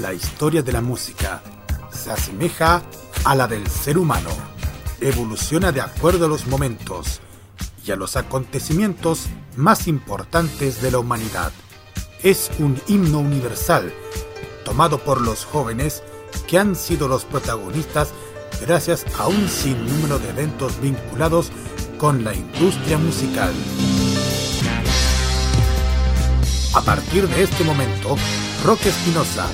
La historia de la música se asemeja a la del ser humano. Evoluciona de acuerdo a los momentos y a los acontecimientos más importantes de la humanidad. Es un himno universal, tomado por los jóvenes que han sido los protagonistas gracias a un sinnúmero de eventos vinculados con la industria musical. A partir de este momento, Roque Espinosa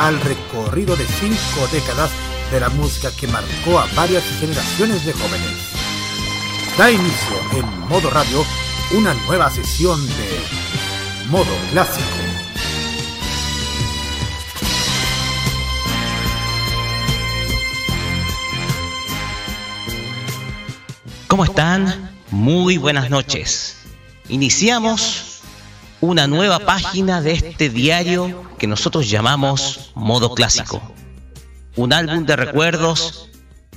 al recorrido de cinco décadas de la música que marcó a varias generaciones de jóvenes. Da inicio en modo radio una nueva sesión de modo clásico. ¿Cómo están? Muy buenas noches. Iniciamos una nueva página de este diario que nosotros llamamos Modo Clásico. Un álbum de recuerdos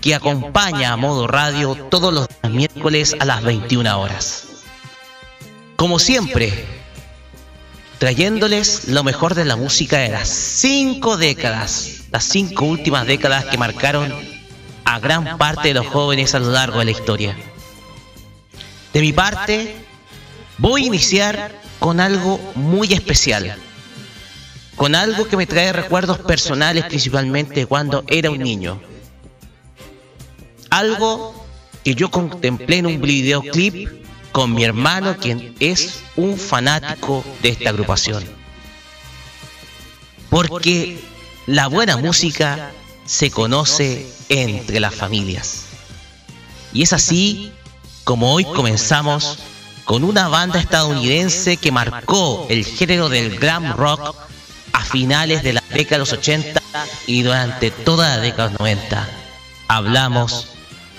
que acompaña a Modo Radio todos los miércoles a las 21 horas. Como siempre, trayéndoles lo mejor de la música de las cinco décadas, las cinco últimas décadas que marcaron a gran parte de los jóvenes a lo largo de la historia. De mi parte, voy a iniciar con algo muy especial, con algo que me trae recuerdos personales principalmente cuando era un niño. Algo que yo contemplé en un videoclip con mi hermano, quien es un fanático de esta agrupación. Porque la buena música se conoce entre las familias. Y es así como hoy comenzamos con una banda estadounidense que marcó el género del glam rock a finales de la década de los 80 y durante toda la década de los 90. Hablamos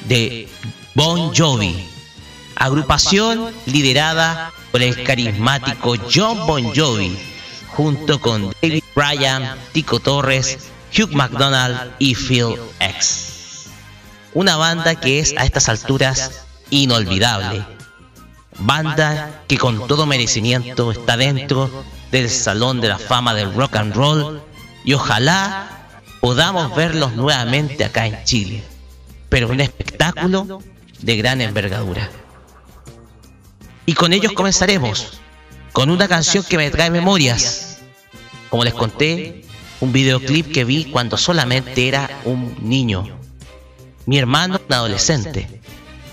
de Bon Jovi, agrupación liderada por el carismático John Bon Jovi, junto con David Bryan, Tico Torres, Hugh McDonald y Phil X. Una banda que es a estas alturas inolvidable. Banda que con todo merecimiento está dentro del Salón de la Fama del Rock and Roll y ojalá podamos verlos nuevamente acá en Chile. Pero un espectáculo de gran envergadura. Y con ellos comenzaremos, con una canción que me trae memorias. Como les conté, un videoclip que vi cuando solamente era un niño. Mi hermano, un adolescente,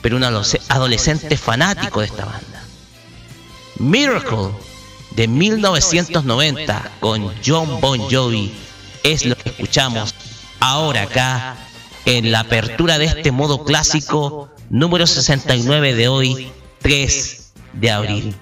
pero un adolescente fanático de esta banda. Miracle de 1990 con John Bon Jovi es lo que escuchamos ahora acá en la apertura de este modo clásico número 69 de hoy, 3 de abril.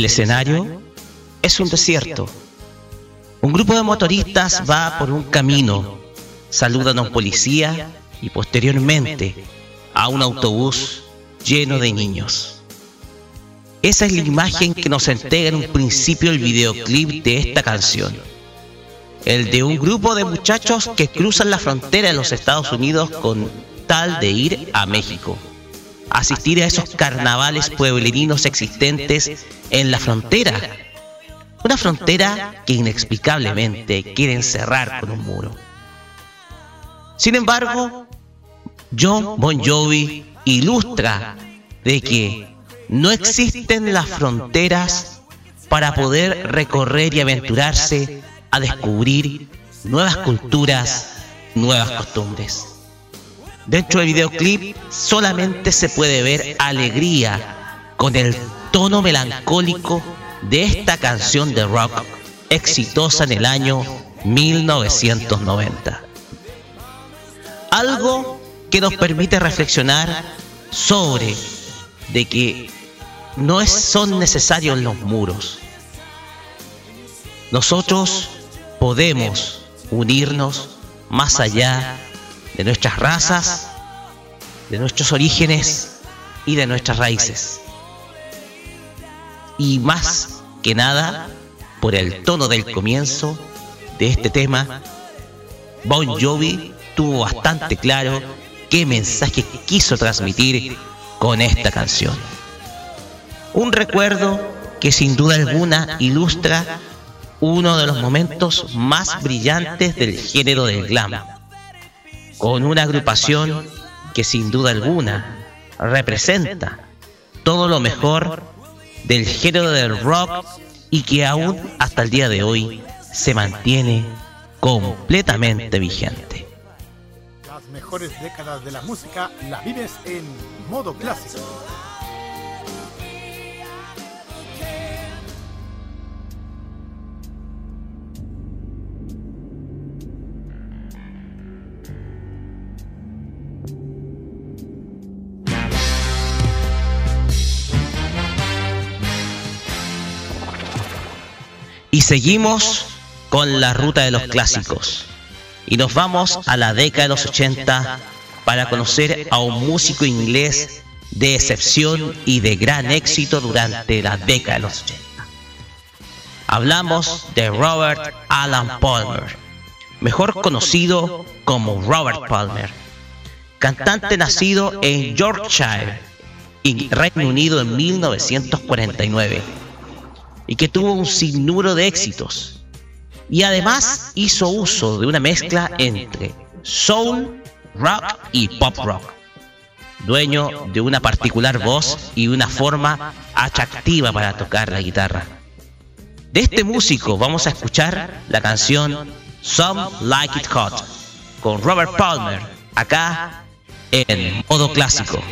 El escenario es un desierto. Un grupo de motoristas va por un camino, saludan a un policía y posteriormente a un autobús lleno de niños. Esa es la imagen que nos entrega en un principio el videoclip de esta canción. El de un grupo de muchachos que cruzan la frontera de los Estados Unidos con tal de ir a México asistir a esos carnavales pueblerinos existentes en la frontera. Una frontera que inexplicablemente quieren cerrar con un muro. Sin embargo, John Bon Jovi ilustra de que no existen las fronteras para poder recorrer y aventurarse a descubrir nuevas culturas, nuevas costumbres. Dentro del videoclip solamente se puede ver alegría con el tono melancólico de esta canción de rock exitosa en el año 1990. Algo que nos permite reflexionar sobre de que no son necesarios los muros. Nosotros podemos unirnos más allá de nuestras razas, de nuestros orígenes y de nuestras raíces. Y más que nada, por el tono del comienzo de este tema, Bon Jovi tuvo bastante claro qué mensaje quiso transmitir con esta canción. Un recuerdo que sin duda alguna ilustra uno de los momentos más brillantes del género del glam con una agrupación que sin duda alguna representa todo lo mejor del género del rock y que aún hasta el día de hoy se mantiene completamente vigente. Las mejores décadas de la música las vives en modo clásico. Y seguimos con la ruta de los clásicos. Y nos vamos a la década de los 80 para conocer a un músico inglés de excepción y de gran éxito durante la década de los 80. Hablamos de Robert Alan Palmer, mejor conocido como Robert Palmer, cantante nacido en Yorkshire, Reino Unido en 1949 y que tuvo un sinnúmero de éxitos. Y además hizo uso de una mezcla entre soul, rock y pop rock. Dueño de una particular voz y una forma atractiva para tocar la guitarra. De este músico vamos a escuchar la canción Some Like It Hot con Robert Palmer acá en modo clásico.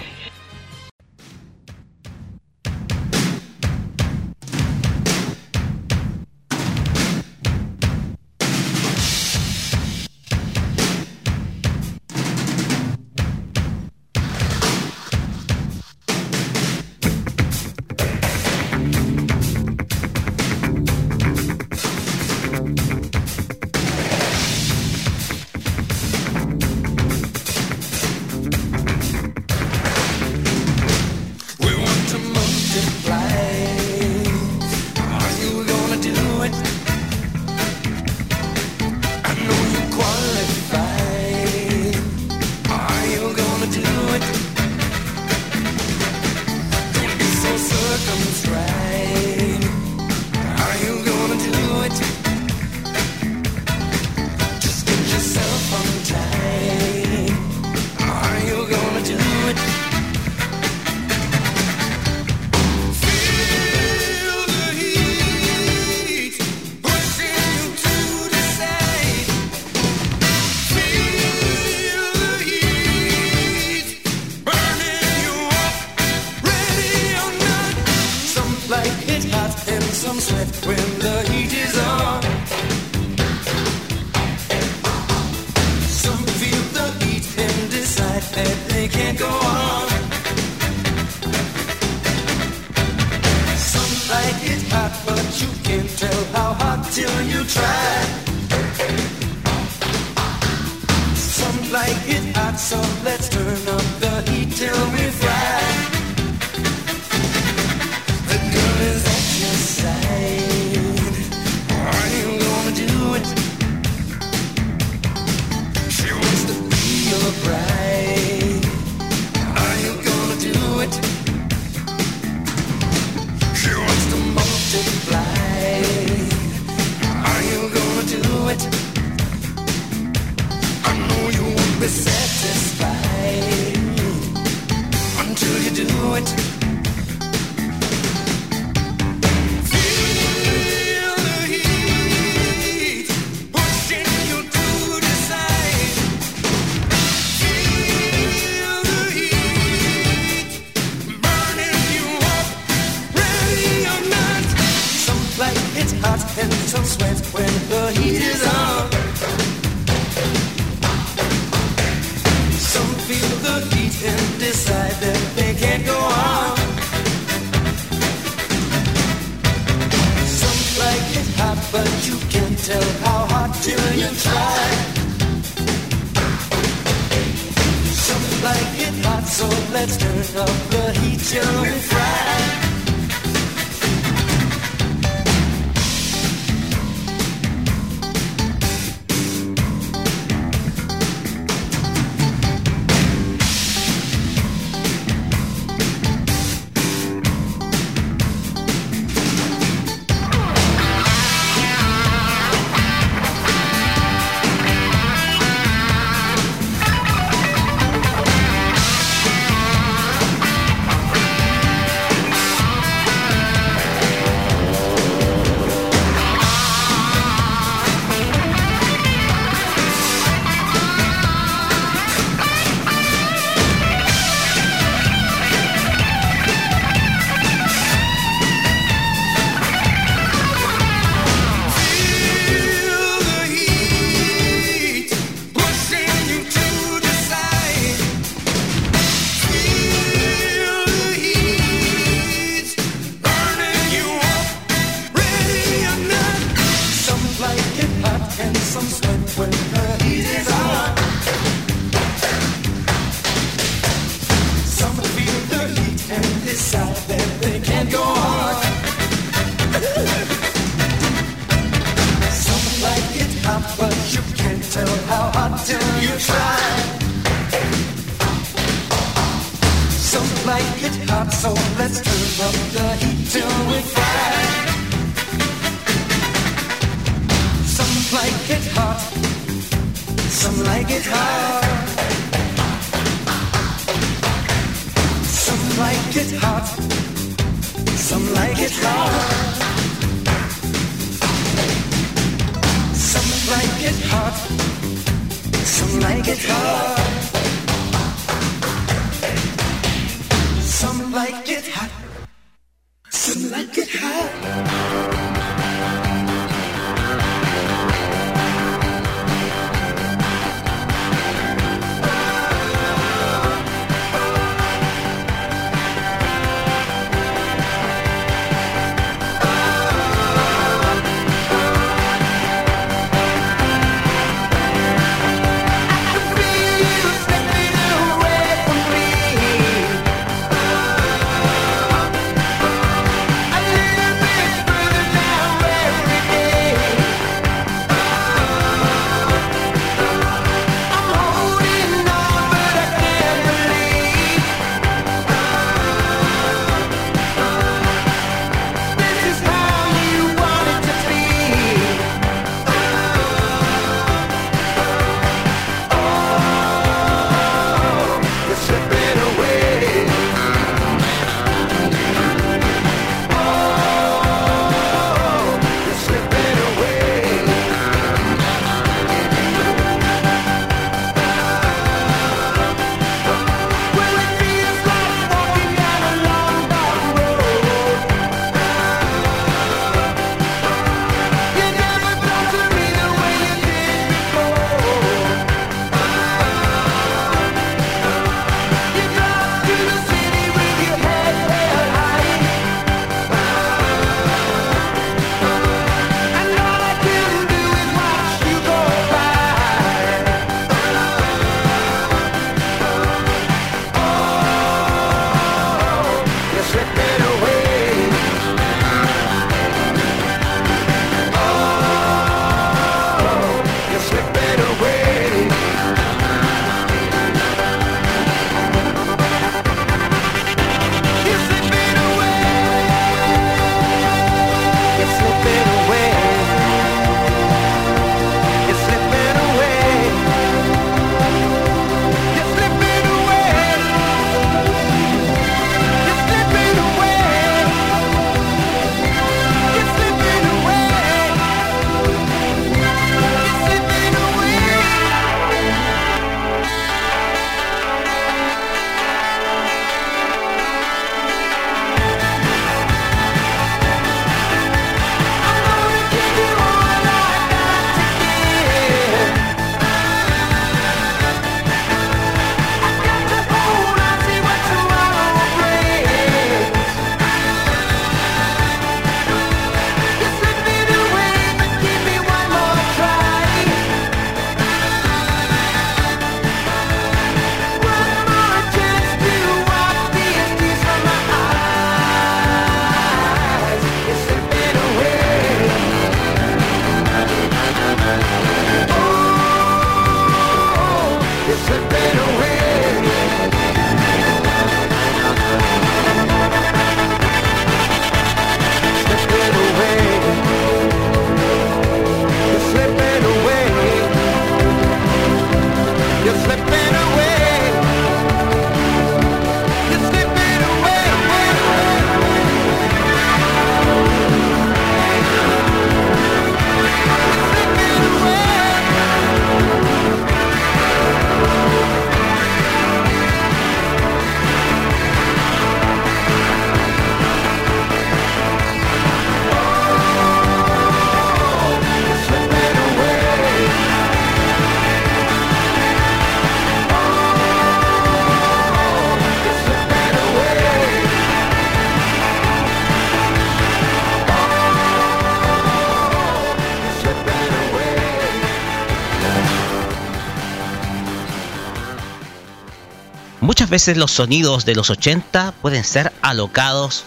Muchas veces los sonidos de los 80 pueden ser alocados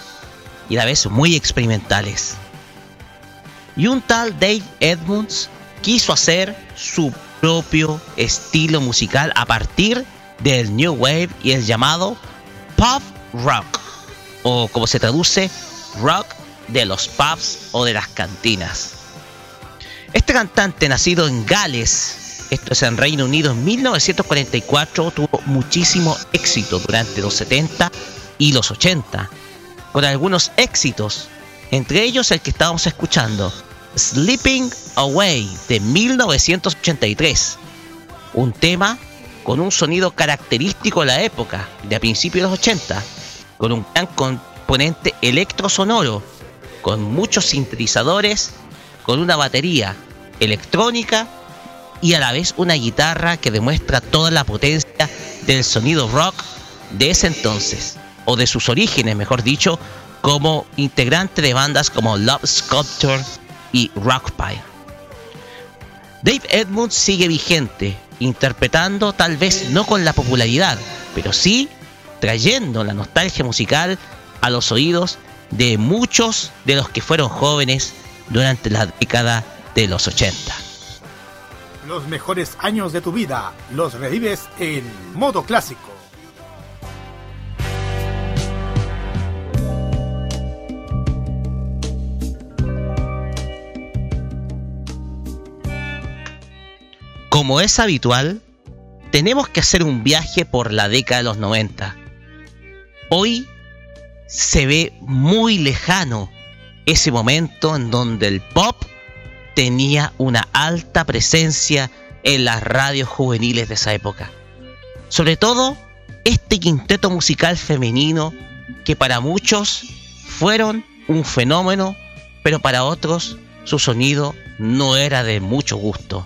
y a la vez muy experimentales. Y un tal Dave Edmunds quiso hacer su propio estilo musical a partir del New Wave y el llamado Pop Rock, o como se traduce, rock de los pubs o de las cantinas. Este cantante, nacido en Gales, esto es en Reino Unido, en 1944, tuvo muchísimo éxito durante los 70 y los 80, con algunos éxitos, entre ellos el que estábamos escuchando, Sleeping Away de 1983, un tema con un sonido característico de la época, de a principios de los 80, con un gran componente electrosonoro, con muchos sintetizadores, con una batería electrónica y a la vez una guitarra que demuestra toda la potencia del sonido rock de ese entonces, o de sus orígenes, mejor dicho, como integrante de bandas como Love Sculpture y Rockpile. Dave Edmunds sigue vigente, interpretando tal vez no con la popularidad, pero sí trayendo la nostalgia musical a los oídos de muchos de los que fueron jóvenes durante la década de los 80. Los mejores años de tu vida los revives en modo clásico. Como es habitual, tenemos que hacer un viaje por la década de los 90. Hoy se ve muy lejano ese momento en donde el pop tenía una alta presencia en las radios juveniles de esa época. Sobre todo este quinteto musical femenino que para muchos fueron un fenómeno, pero para otros su sonido no era de mucho gusto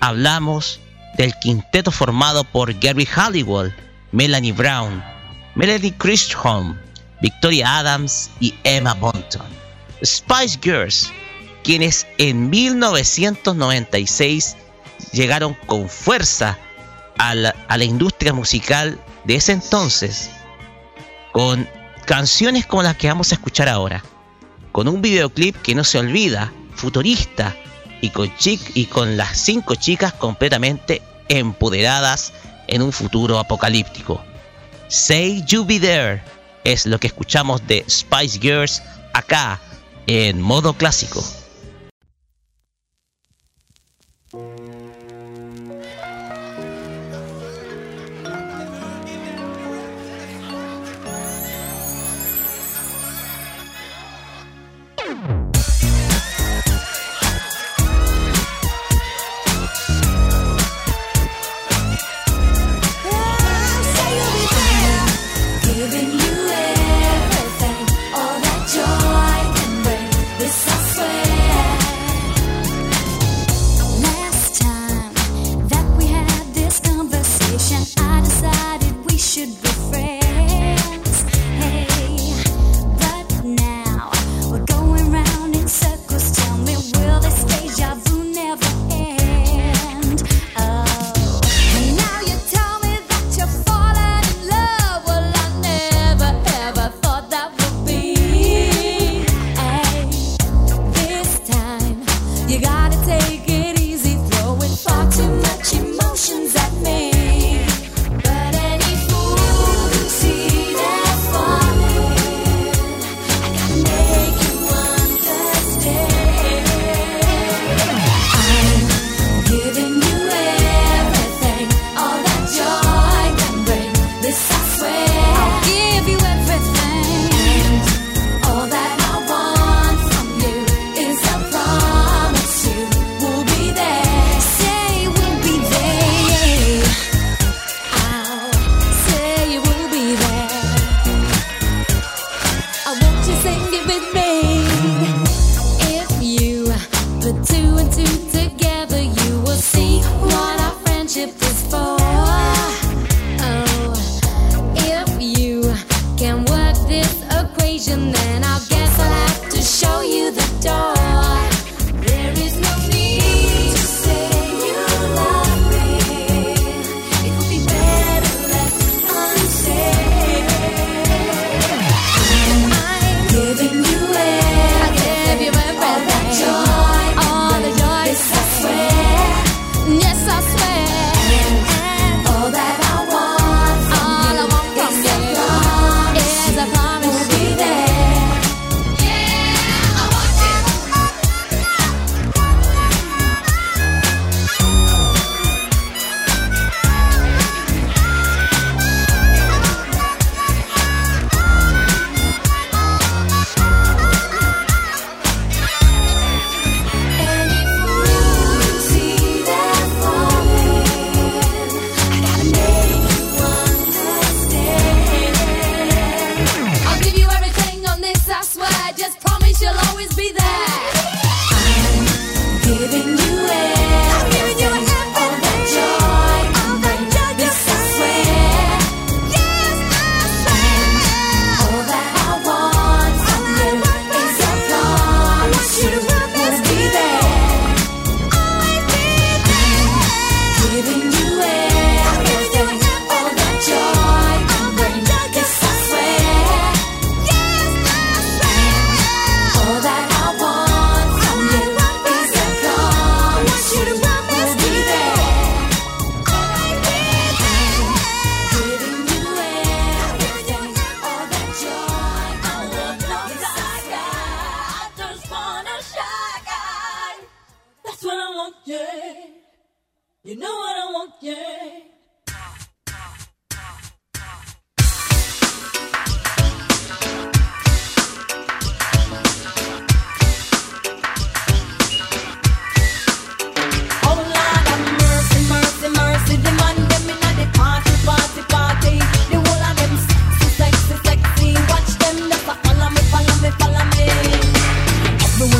hablamos del quinteto formado por Gary Halliwell, Melanie Brown, Melanie Christholm, Victoria Adams y Emma Bunton. Spice Girls, quienes en 1996 llegaron con fuerza a la, industria musical de ese entonces, con canciones como las que vamos a escuchar ahora, con un videoclip que no se olvida, futurista, y con, y con las cinco chicas completamente empoderadas en un futuro apocalíptico. Say You Be There es lo que escuchamos de Spice Girls acá en modo clásico.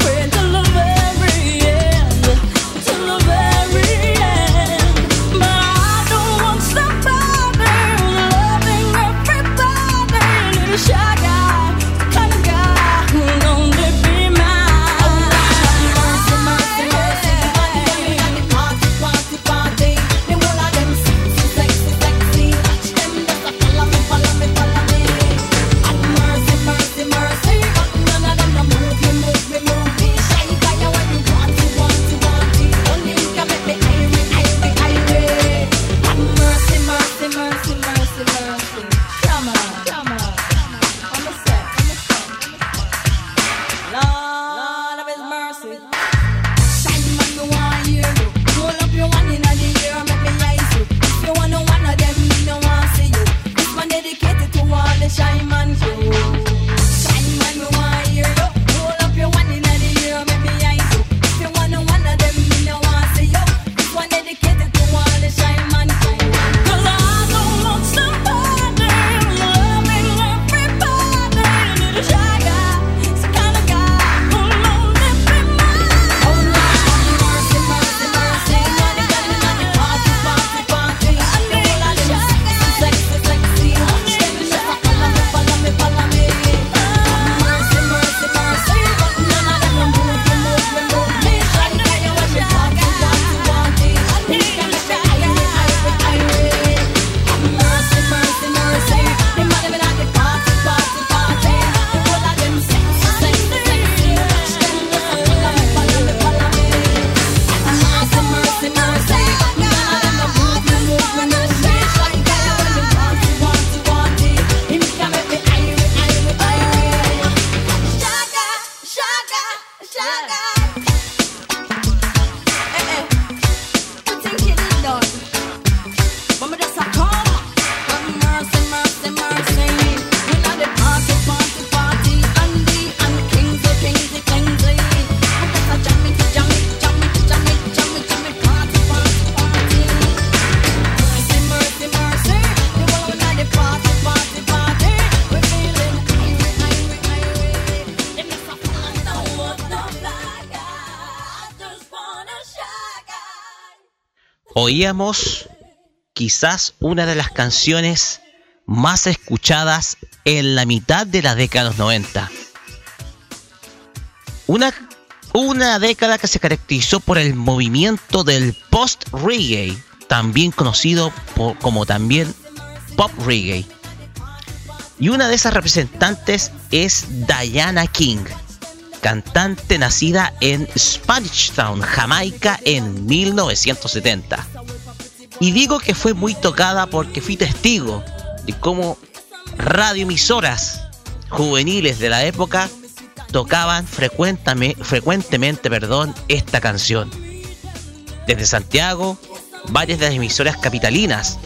friend. Oíamos quizás una de las canciones más escuchadas en la mitad de la década de los 90. Una, una década que se caracterizó por el movimiento del post-reggae, también conocido como también pop reggae. Y una de esas representantes es Diana King, cantante nacida en Spanish Town, Jamaica, en 1970. Y digo que fue muy tocada porque fui testigo de cómo radioemisoras juveniles de la época tocaban frecuentemente perdón, esta canción. Desde Santiago, varias de las emisoras capitalinas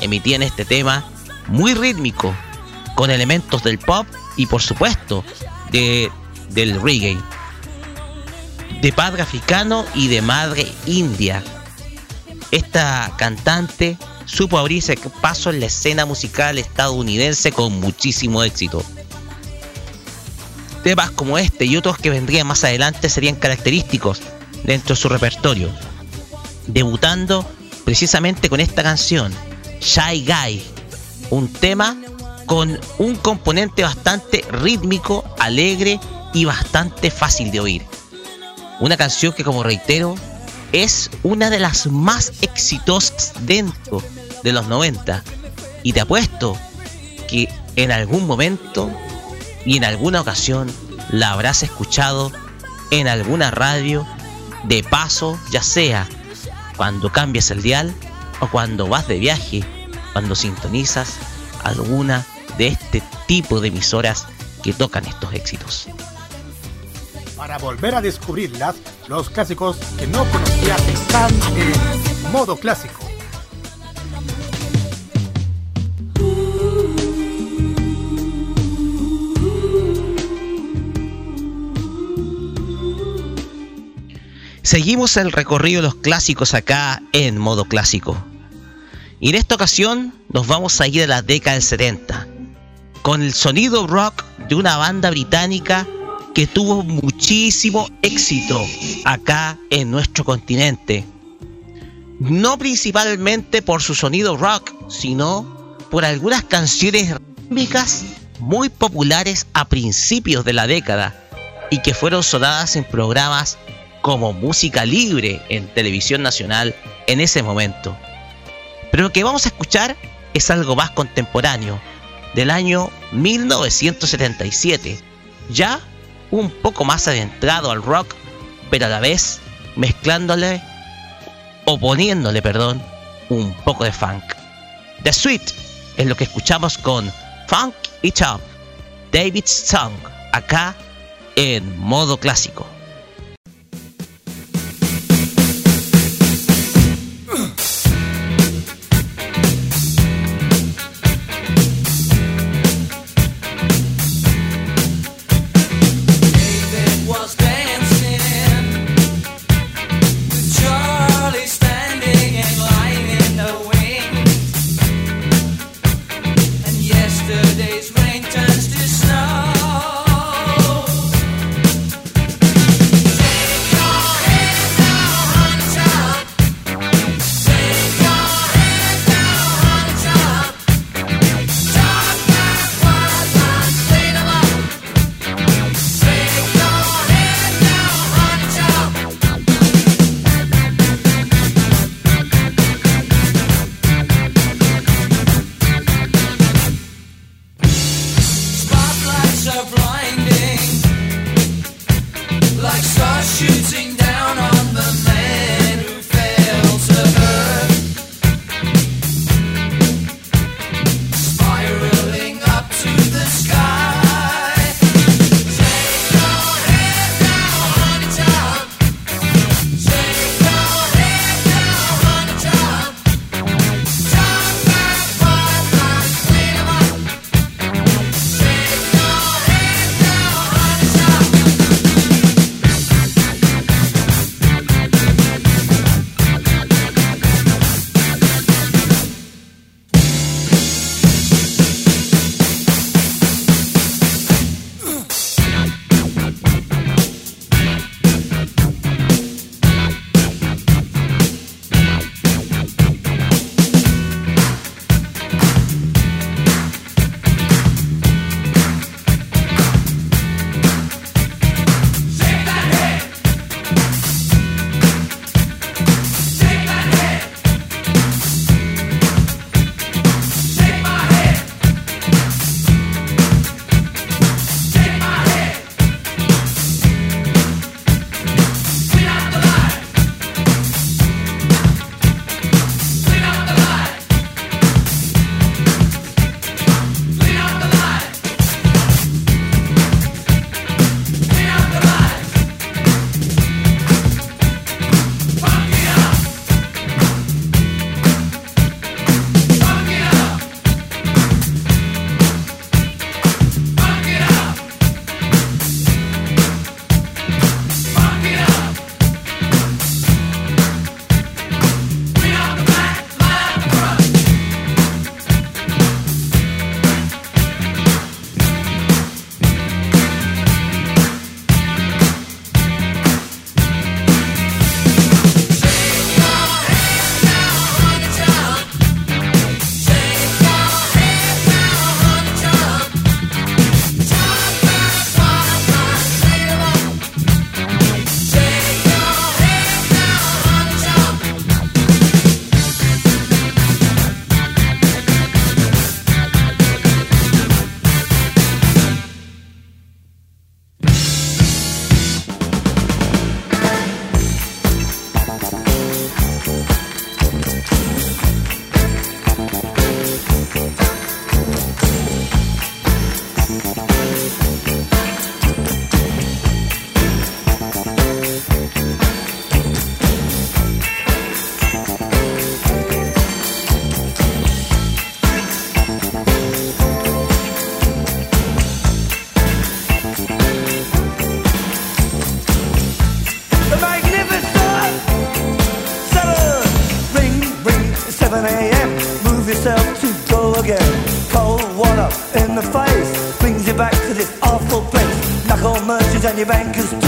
emitían este tema muy rítmico, con elementos del pop y por supuesto de, del reggae. de padre africano y de madre india. Esta cantante supo abrirse paso en la escena musical estadounidense con muchísimo éxito. Temas como este y otros que vendrían más adelante serían característicos dentro de su repertorio, debutando precisamente con esta canción, Shy Guy, un tema con un componente bastante rítmico, alegre y bastante fácil de oír. Una canción que, como reitero, es una de las más exitosas dentro de los 90. Y te apuesto que en algún momento y en alguna ocasión la habrás escuchado en alguna radio de paso, ya sea cuando cambias el dial o cuando vas de viaje, cuando sintonizas alguna de este tipo de emisoras que tocan estos éxitos. Para volver a descubrirlas, los clásicos que no conocías están en modo clásico. Seguimos el recorrido de los clásicos acá en modo clásico. Y en esta ocasión nos vamos a ir a la década del 70, con el sonido rock de una banda británica que tuvo muchísimo éxito acá en nuestro continente. No principalmente por su sonido rock, sino por algunas canciones rítmicas muy populares a principios de la década y que fueron sonadas en programas como música libre en televisión nacional en ese momento. Pero lo que vamos a escuchar es algo más contemporáneo, del año 1977, ya un poco más adentrado al rock, pero a la vez mezclándole o poniéndole, perdón, un poco de funk. The Sweet es lo que escuchamos con Funk It Up, David Song, acá en modo clásico. Merchants and your bankers too.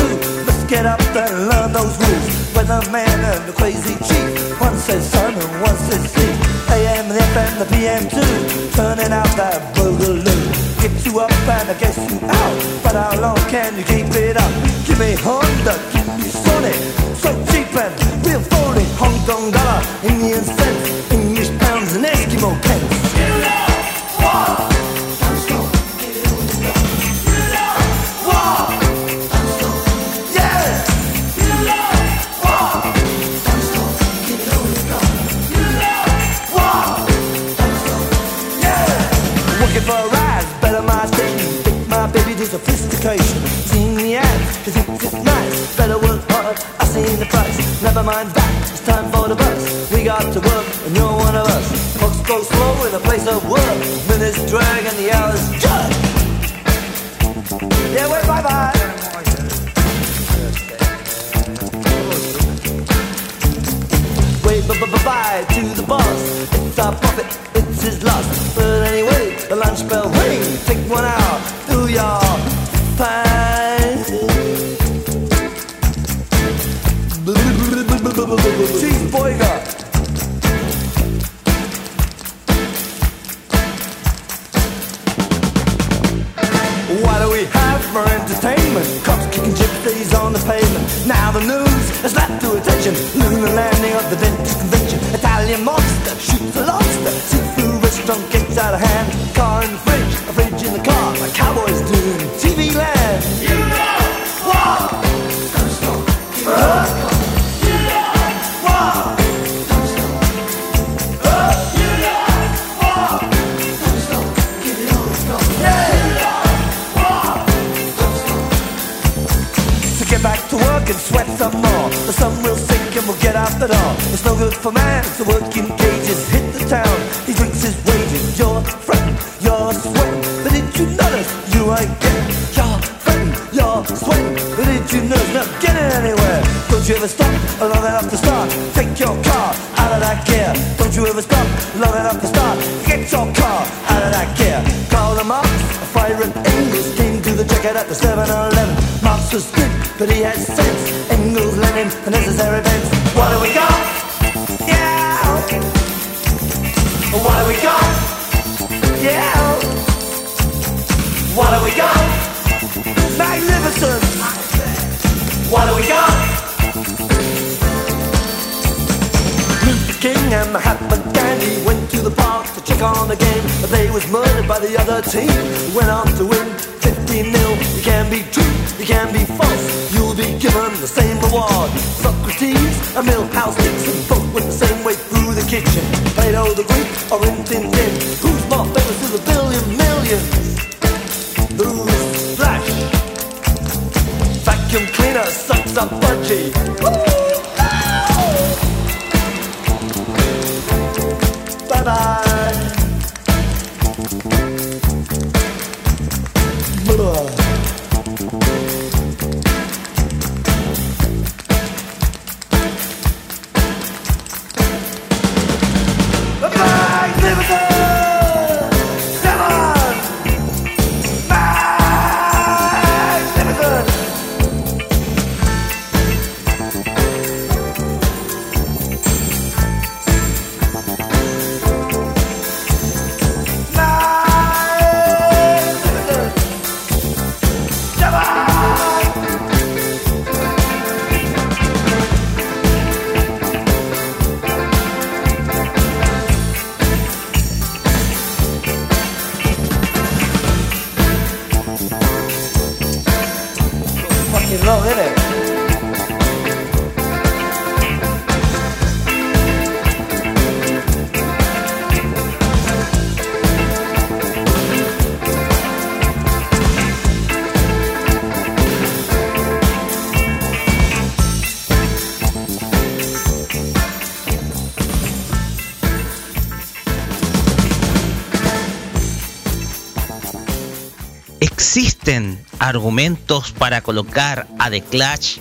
Argumentos para colocar a The Clash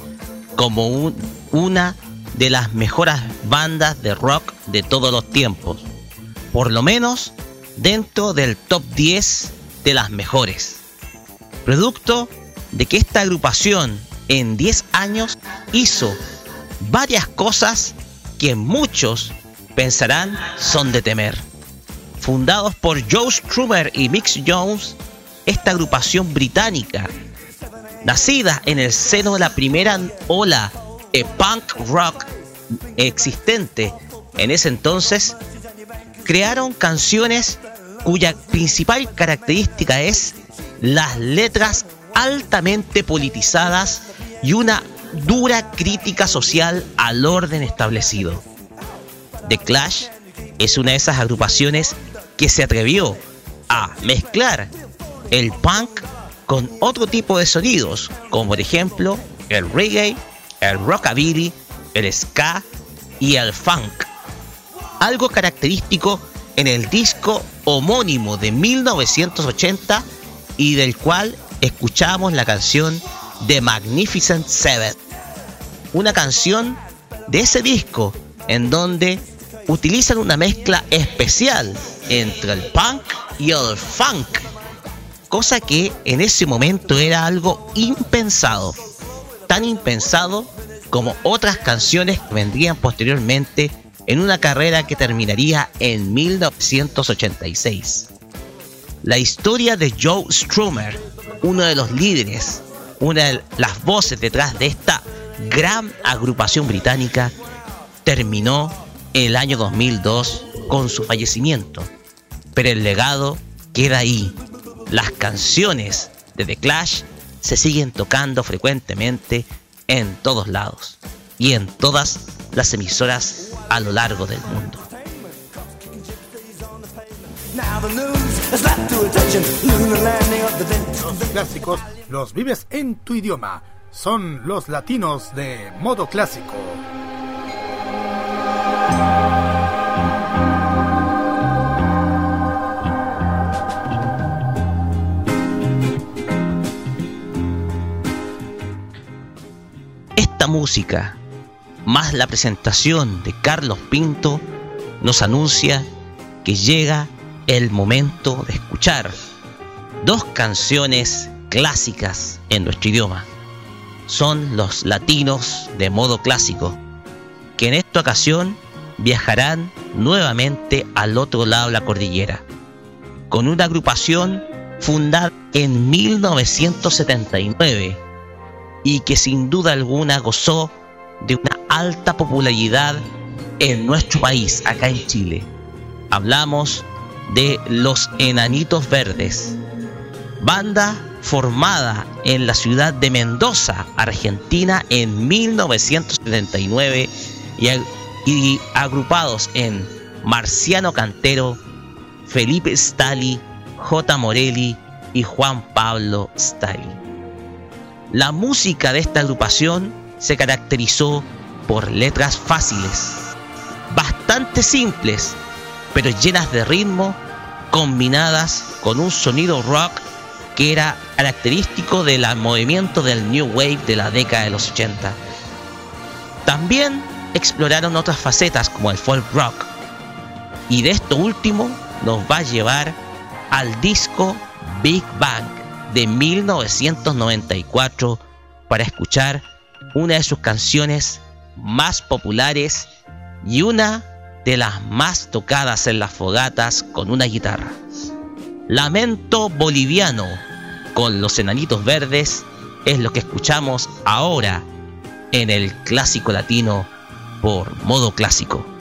como un- una de las mejores bandas de rock de todos los tiempos, por lo menos dentro del top 10 de las mejores. Producto de que esta agrupación en 10 años hizo varias cosas que muchos pensarán son de temer. Fundados por Joe Strummer y Mix Jones, esta agrupación británica, nacida en el seno de la primera ola de punk rock existente en ese entonces, crearon canciones cuya principal característica es las letras altamente politizadas y una dura crítica social al orden establecido. The Clash es una de esas agrupaciones que se atrevió a mezclar el punk con otro tipo de sonidos, como por ejemplo el reggae, el rockabilly, el ska y el funk. Algo característico en el disco homónimo de 1980 y del cual escuchamos la canción The Magnificent Seven. Una canción de ese disco en donde utilizan una mezcla especial entre el punk y el funk, cosa que en ese momento era algo impensado, tan impensado como otras canciones que vendrían posteriormente en una carrera que terminaría en 1986. La historia de Joe Strummer, uno de los líderes, una de las voces detrás de esta gran agrupación británica, terminó en el año 2002 con su fallecimiento. Pero el legado queda ahí. Las canciones de The Clash se siguen tocando frecuentemente en todos lados y en todas las emisoras a lo largo del mundo. Los clásicos los vives en tu idioma. Son los latinos de modo clásico. Música, más la presentación de Carlos Pinto, nos anuncia que llega el momento de escuchar dos canciones clásicas en nuestro idioma. Son los latinos de modo clásico, que en esta ocasión viajarán nuevamente al otro lado de la cordillera, con una agrupación fundada en 1979 y que sin duda alguna gozó de una alta popularidad en nuestro país, acá en Chile. Hablamos de Los Enanitos Verdes, banda formada en la ciudad de Mendoza, Argentina, en 1979 y, y agrupados en Marciano Cantero, Felipe Stali, J. Morelli y Juan Pablo Stali. La música de esta agrupación se caracterizó por letras fáciles, bastante simples, pero llenas de ritmo, combinadas con un sonido rock que era característico del movimiento del New Wave de la década de los 80. También exploraron otras facetas como el folk rock. Y de esto último nos va a llevar al disco Big Bang de 1994 para escuchar una de sus canciones más populares y una de las más tocadas en las fogatas con una guitarra. Lamento Boliviano con los enanitos verdes es lo que escuchamos ahora en el clásico latino por modo clásico.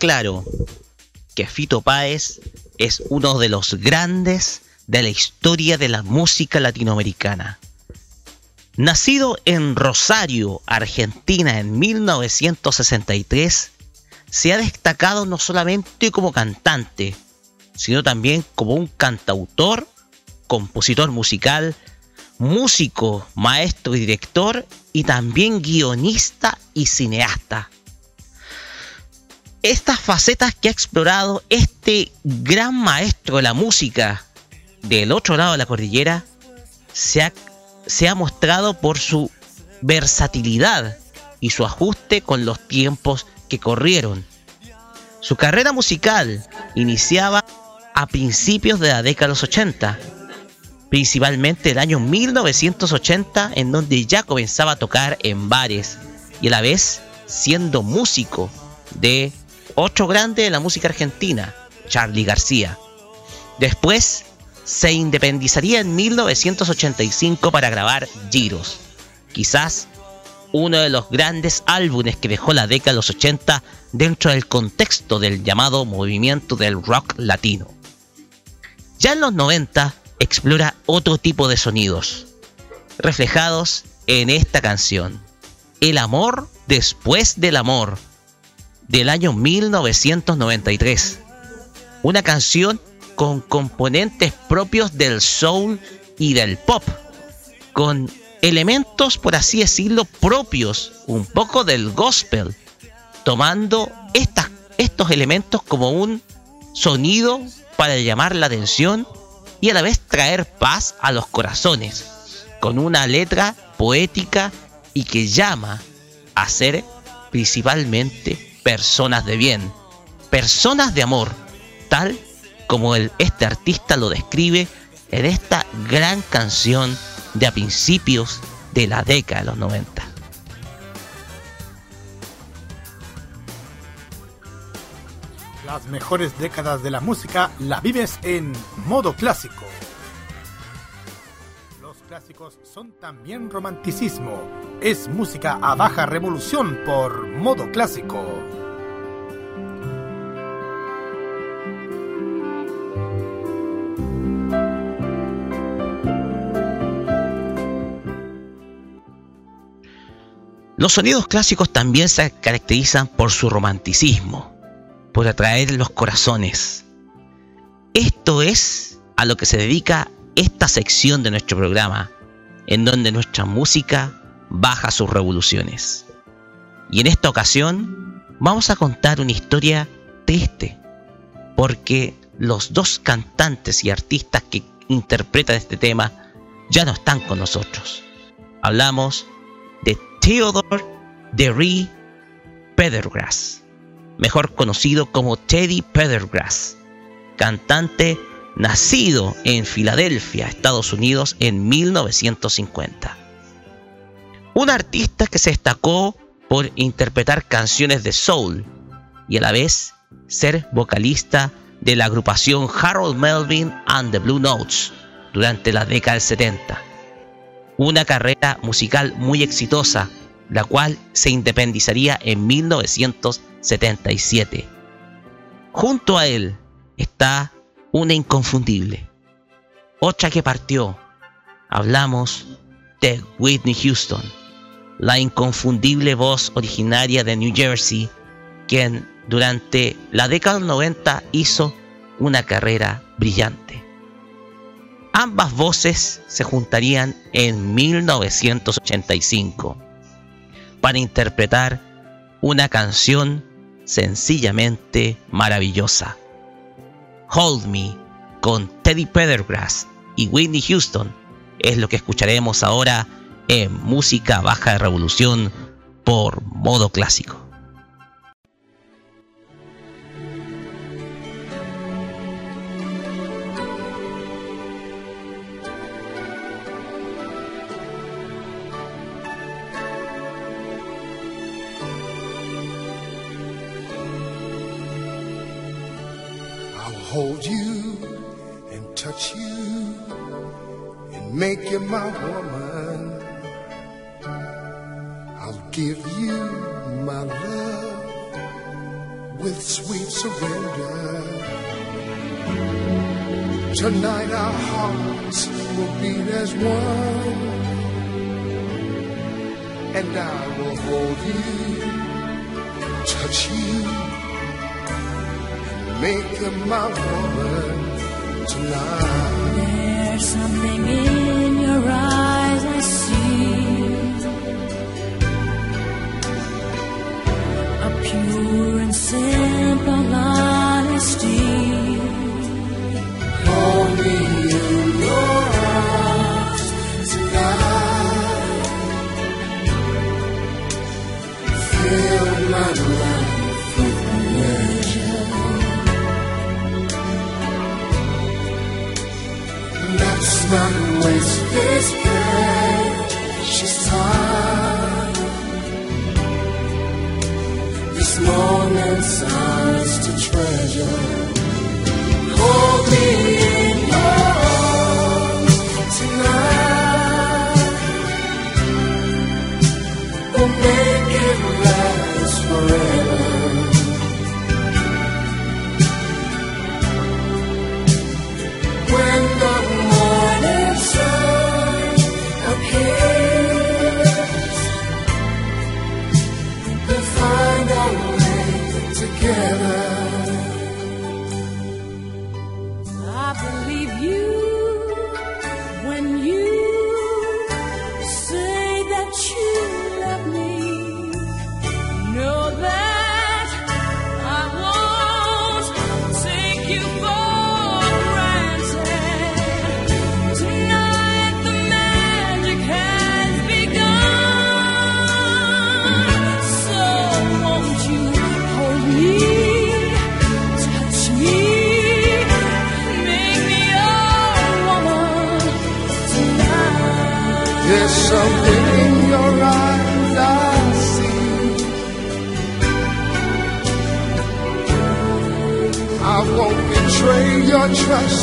Claro que Fito Páez es uno de los grandes de la historia de la música latinoamericana. Nacido en Rosario, Argentina, en 1963, se ha destacado no solamente como cantante, sino también como un cantautor, compositor musical, músico, maestro y director, y también guionista y cineasta estas facetas que ha explorado este gran maestro de la música del otro lado de la cordillera se ha, se ha mostrado por su versatilidad y su ajuste con los tiempos que corrieron. Su carrera musical iniciaba a principios de la década de los 80, principalmente el año 1980 en donde ya comenzaba a tocar en bares y a la vez siendo músico de otro grande de la música argentina, Charlie García. Después se independizaría en 1985 para grabar Giros, quizás uno de los grandes álbumes que dejó la década de los 80 dentro del contexto del llamado movimiento del rock latino. Ya en los 90 explora otro tipo de sonidos, reflejados en esta canción, El amor después del amor, del año 1993. Una canción con componentes propios del soul y del pop, con elementos, por así decirlo, propios, un poco del gospel, tomando estos elementos como un sonido para llamar la atención y a la vez traer paz a los corazones, con una letra poética y que llama a ser principalmente personas de bien, personas de amor, tal como este artista lo describe en esta gran canción de a principios de la década de los 90. Las mejores décadas de la música la vives en modo clásico. Son también romanticismo. Es música a baja revolución por modo clásico. Los sonidos clásicos también se caracterizan por su romanticismo, por atraer los corazones. Esto es a lo que se dedica esta sección de nuestro programa, en donde nuestra música baja sus revoluciones. Y en esta ocasión vamos a contar una historia triste, porque los dos cantantes y artistas que interpretan este tema ya no están con nosotros. Hablamos de Theodore Derry Pendergrass, mejor conocido como Teddy Pendergrass, cantante nacido en Filadelfia, Estados Unidos, en 1950. Un artista que se destacó por interpretar canciones de soul y a la vez ser vocalista de la agrupación Harold Melvin and the Blue Notes durante la década del 70 una carrera musical muy exitosa, la cual se independizaría en 1977. Junto a él está una inconfundible, otra que partió. Hablamos de Whitney Houston, la inconfundible voz originaria de New Jersey, quien durante la década 90 hizo una carrera brillante. Ambas voces se juntarían en 1985 para interpretar una canción sencillamente maravillosa. Hold Me con Teddy Pendergrass y Whitney Houston es lo que escucharemos ahora en música baja de revolución por modo clásico. Touch you and make you my woman. I'll give you my love with sweet surrender. Tonight our hearts will beat as one, and I will hold you, touch you and make you my woman There's something in your eyes I see. A pure and simple not waste this precious time. This moment's ours to treasure. Hold me trust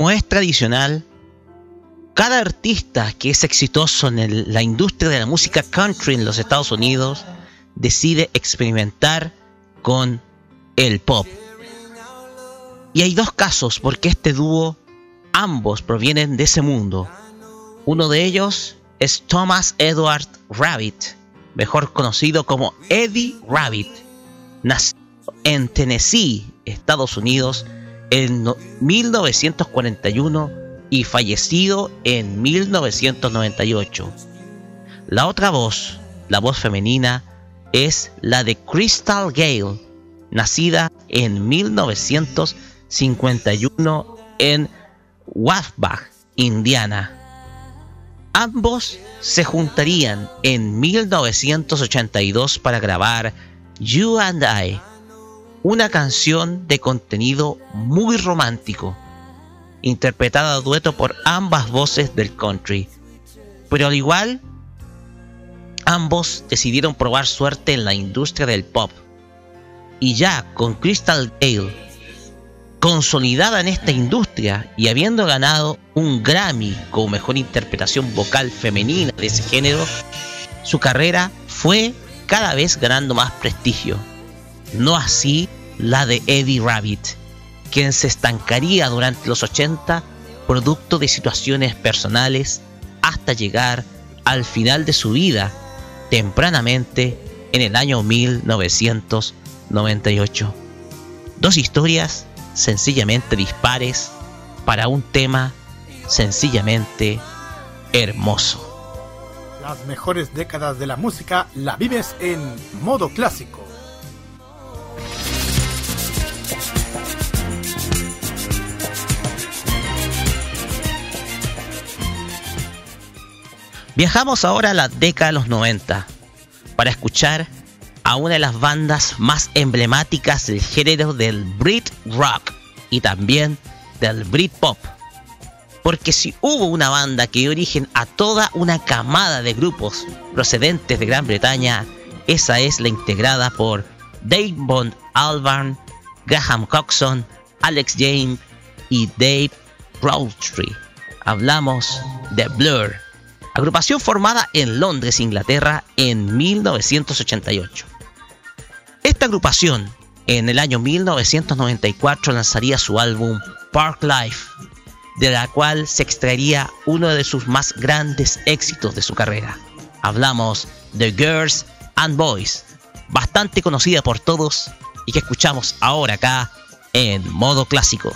Como es tradicional, cada artista que es exitoso en la industria de la música country en los Estados Unidos decide experimentar con el pop. Y hay dos casos porque este dúo, ambos provienen de ese mundo. Uno de ellos es Thomas Edward Rabbit, mejor conocido como Eddie Rabbit, nacido en Tennessee, Estados Unidos, en no- 1941 y fallecido en 1998. La otra voz, la voz femenina, es la de Crystal Gale, nacida en 1951 en Waffbach, Indiana. Ambos se juntarían en 1982 para grabar You and I, una canción de contenido muy romántico, interpretada a dueto por ambas voces del country. Pero al igual, ambos decidieron probar suerte en la industria del pop. Y ya con Crystal Gale consolidada en esta industria y habiendo ganado un Grammy como mejor interpretación vocal femenina de ese género, su carrera fue cada vez ganando más prestigio. No así la de Eddie Rabbit, quien se estancaría durante los 80 producto de situaciones personales hasta llegar al final de su vida tempranamente en el año 1998. Dos historias sencillamente dispares para un tema sencillamente hermoso. Las mejores décadas de la música la vives en modo clásico. Viajamos ahora a la década de los 90 para escuchar a una de las bandas más emblemáticas del género del Brit Rock y también del Brit Pop. Porque si hubo una banda que dio origen a toda una camada de grupos procedentes de Gran Bretaña, esa es la integrada por Dave Bond Albarn, Graham Coxon, Alex James y Dave Rowntree. Hablamos de Blur, agrupación formada en Londres, Inglaterra, en 1988. Esta agrupación, en el año 1994, lanzaría su álbum Park Life, de la cual se extraería uno de sus más grandes éxitos de su carrera. Hablamos de Girls and Boys, bastante conocida por todos y que escuchamos ahora acá en modo clásico.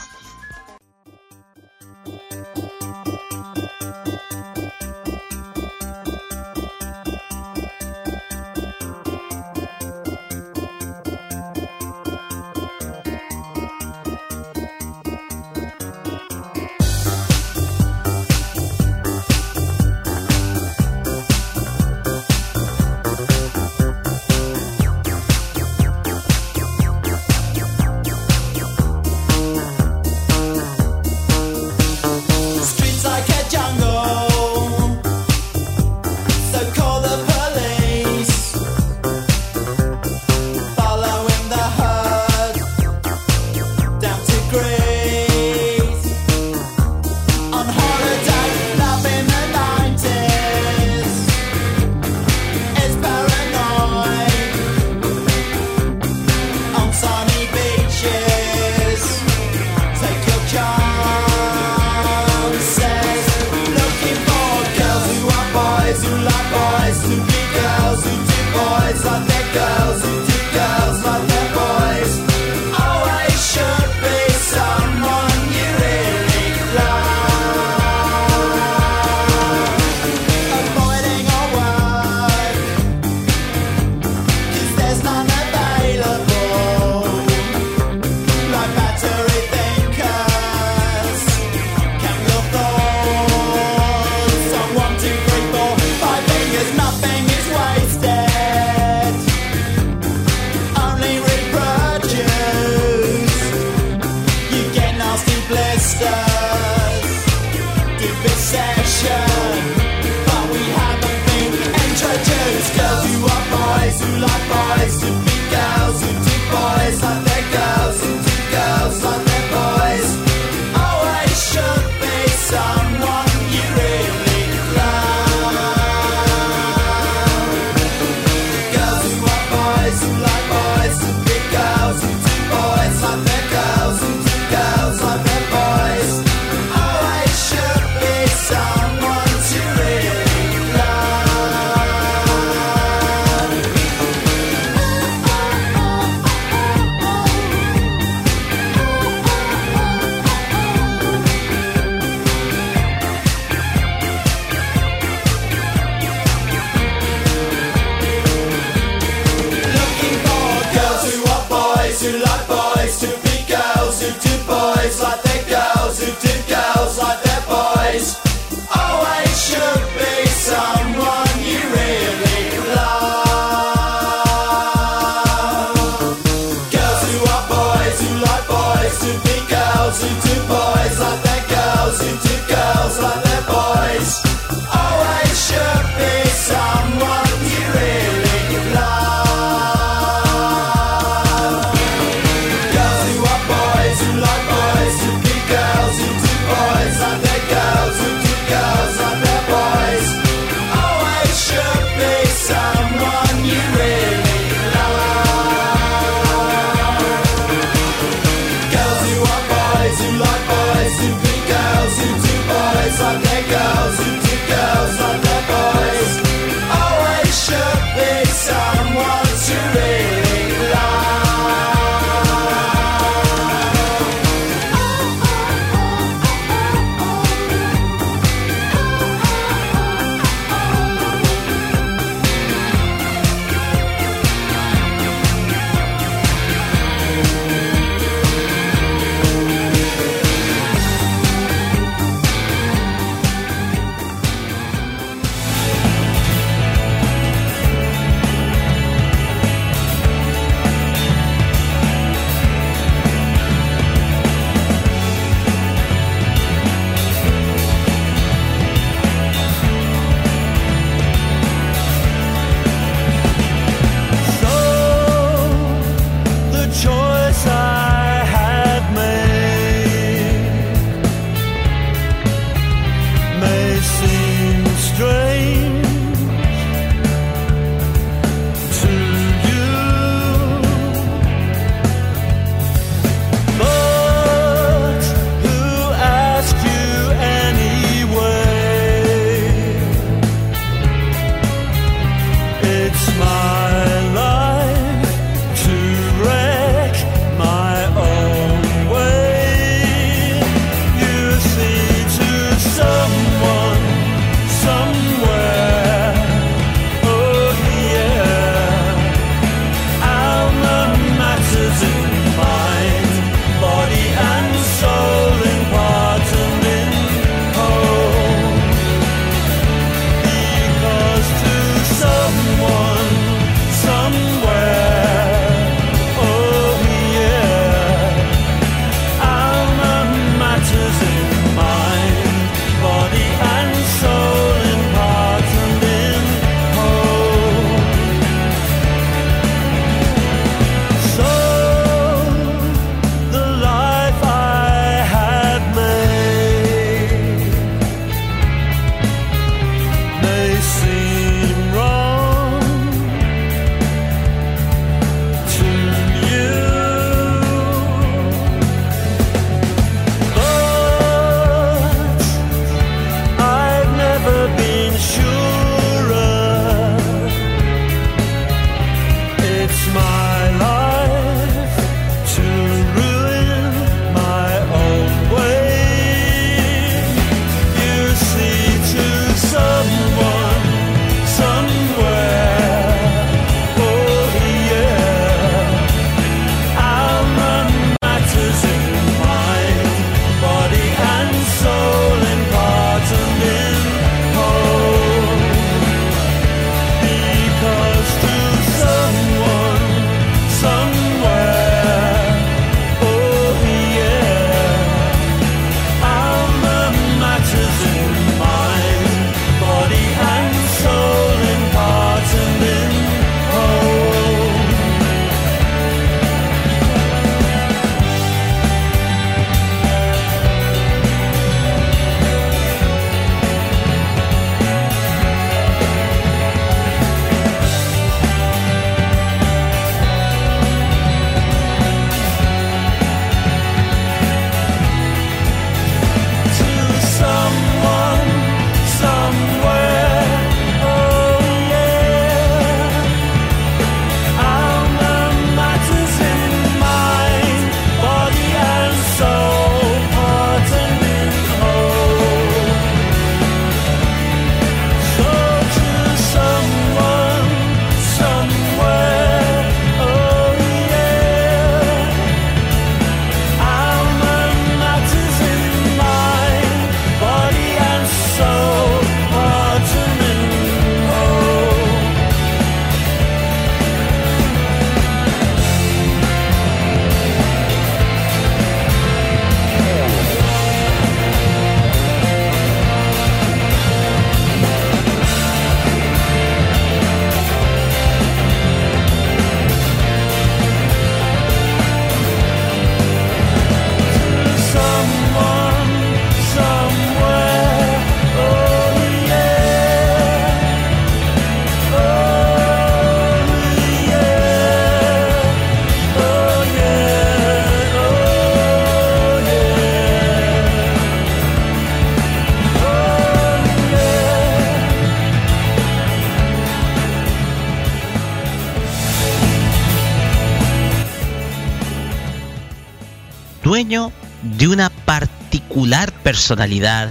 De una particular personalidad,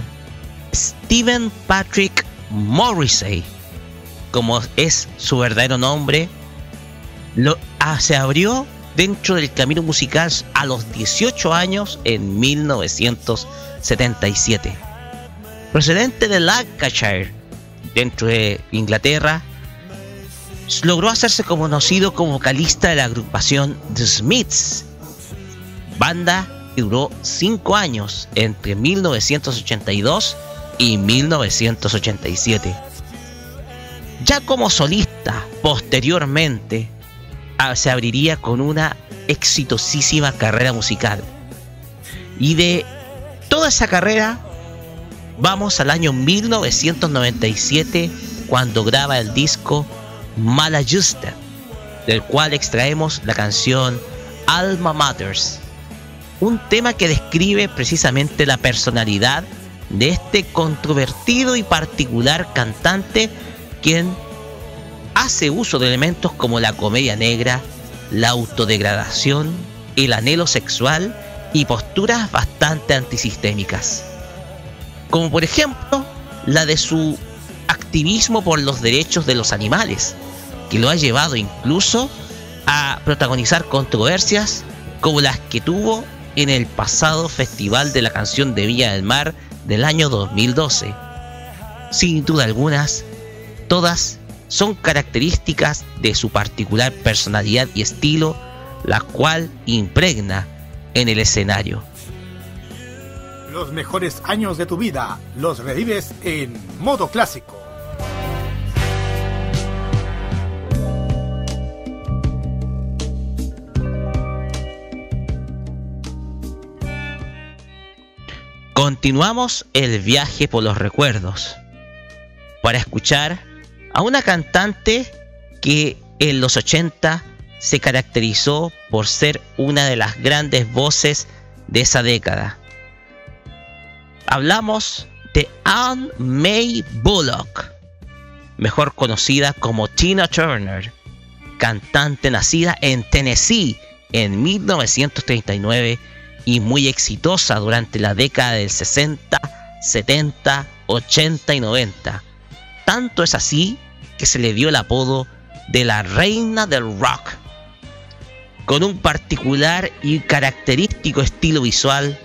Stephen Patrick Morrissey, como es su verdadero nombre, lo, ah, se abrió dentro del camino musical a los 18 años en 1977. Procedente de Lancashire, dentro de Inglaterra, logró hacerse conocido como vocalista de la agrupación The Smiths, banda duró 5 años entre 1982 y 1987. Ya como solista, posteriormente, se abriría con una exitosísima carrera musical. Y de toda esa carrera, vamos al año 1997, cuando graba el disco Malayusta, del cual extraemos la canción Alma Matters, un tema que describe precisamente la personalidad de este controvertido y particular cantante quien hace uso de elementos como la comedia negra, la autodegradación, el anhelo sexual y posturas bastante antisistémicas. Como por ejemplo la de su activismo por los derechos de los animales, que lo ha llevado incluso a protagonizar controversias como las que tuvo en el pasado Festival de la Canción de Villa del Mar del año 2012. Sin duda algunas, todas son características de su particular personalidad y estilo, la cual impregna en el escenario. Los mejores años de tu vida los revives en modo clásico. Continuamos el viaje por los recuerdos para escuchar a una cantante que en los 80 se caracterizó por ser una de las grandes voces de esa década. Hablamos de Anne May Bullock, mejor conocida como Tina Turner, cantante nacida en Tennessee en 1939 y muy exitosa durante la década del 60, 70, 80 y 90. Tanto es así que se le dio el apodo de la reina del rock. Con un particular y característico estilo visual,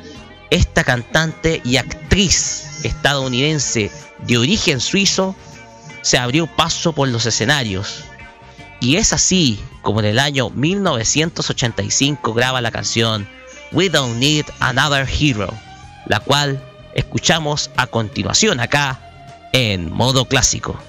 esta cantante y actriz estadounidense de origen suizo se abrió paso por los escenarios. Y es así como en el año 1985 graba la canción We Don't Need Another Hero, la cual escuchamos a continuación acá en modo clásico.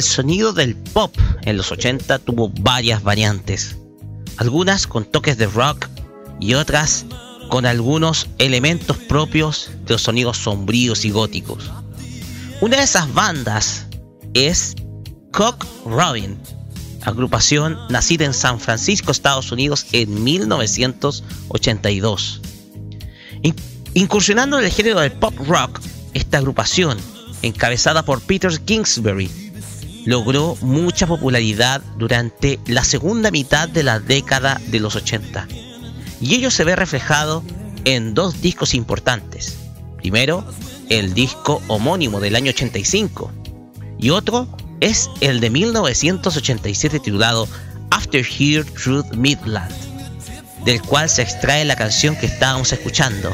El sonido del pop en los 80 tuvo varias variantes, algunas con toques de rock y otras con algunos elementos propios de los sonidos sombríos y góticos. Una de esas bandas es Cock Robin, agrupación nacida en San Francisco, Estados Unidos en 1982. Incursionando en el género del pop rock, esta agrupación, encabezada por Peter Kingsbury, logró mucha popularidad durante la segunda mitad de la década de los 80. Y ello se ve reflejado en dos discos importantes. Primero, el disco homónimo del año 85 y otro es el de 1987 titulado After Here Truth Midland, del cual se extrae la canción que estábamos escuchando,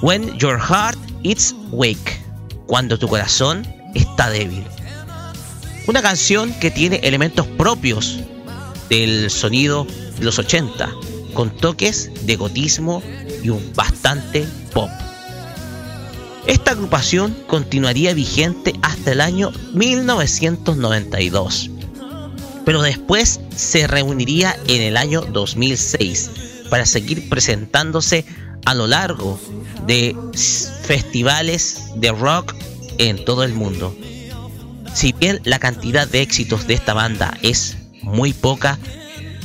When Your Heart Is Wake, cuando tu corazón está débil. Una canción que tiene elementos propios del sonido de los 80, con toques de gotismo y un bastante pop. Esta agrupación continuaría vigente hasta el año 1992, pero después se reuniría en el año 2006 para seguir presentándose a lo largo de festivales de rock en todo el mundo. Si bien la cantidad de éxitos de esta banda es muy poca,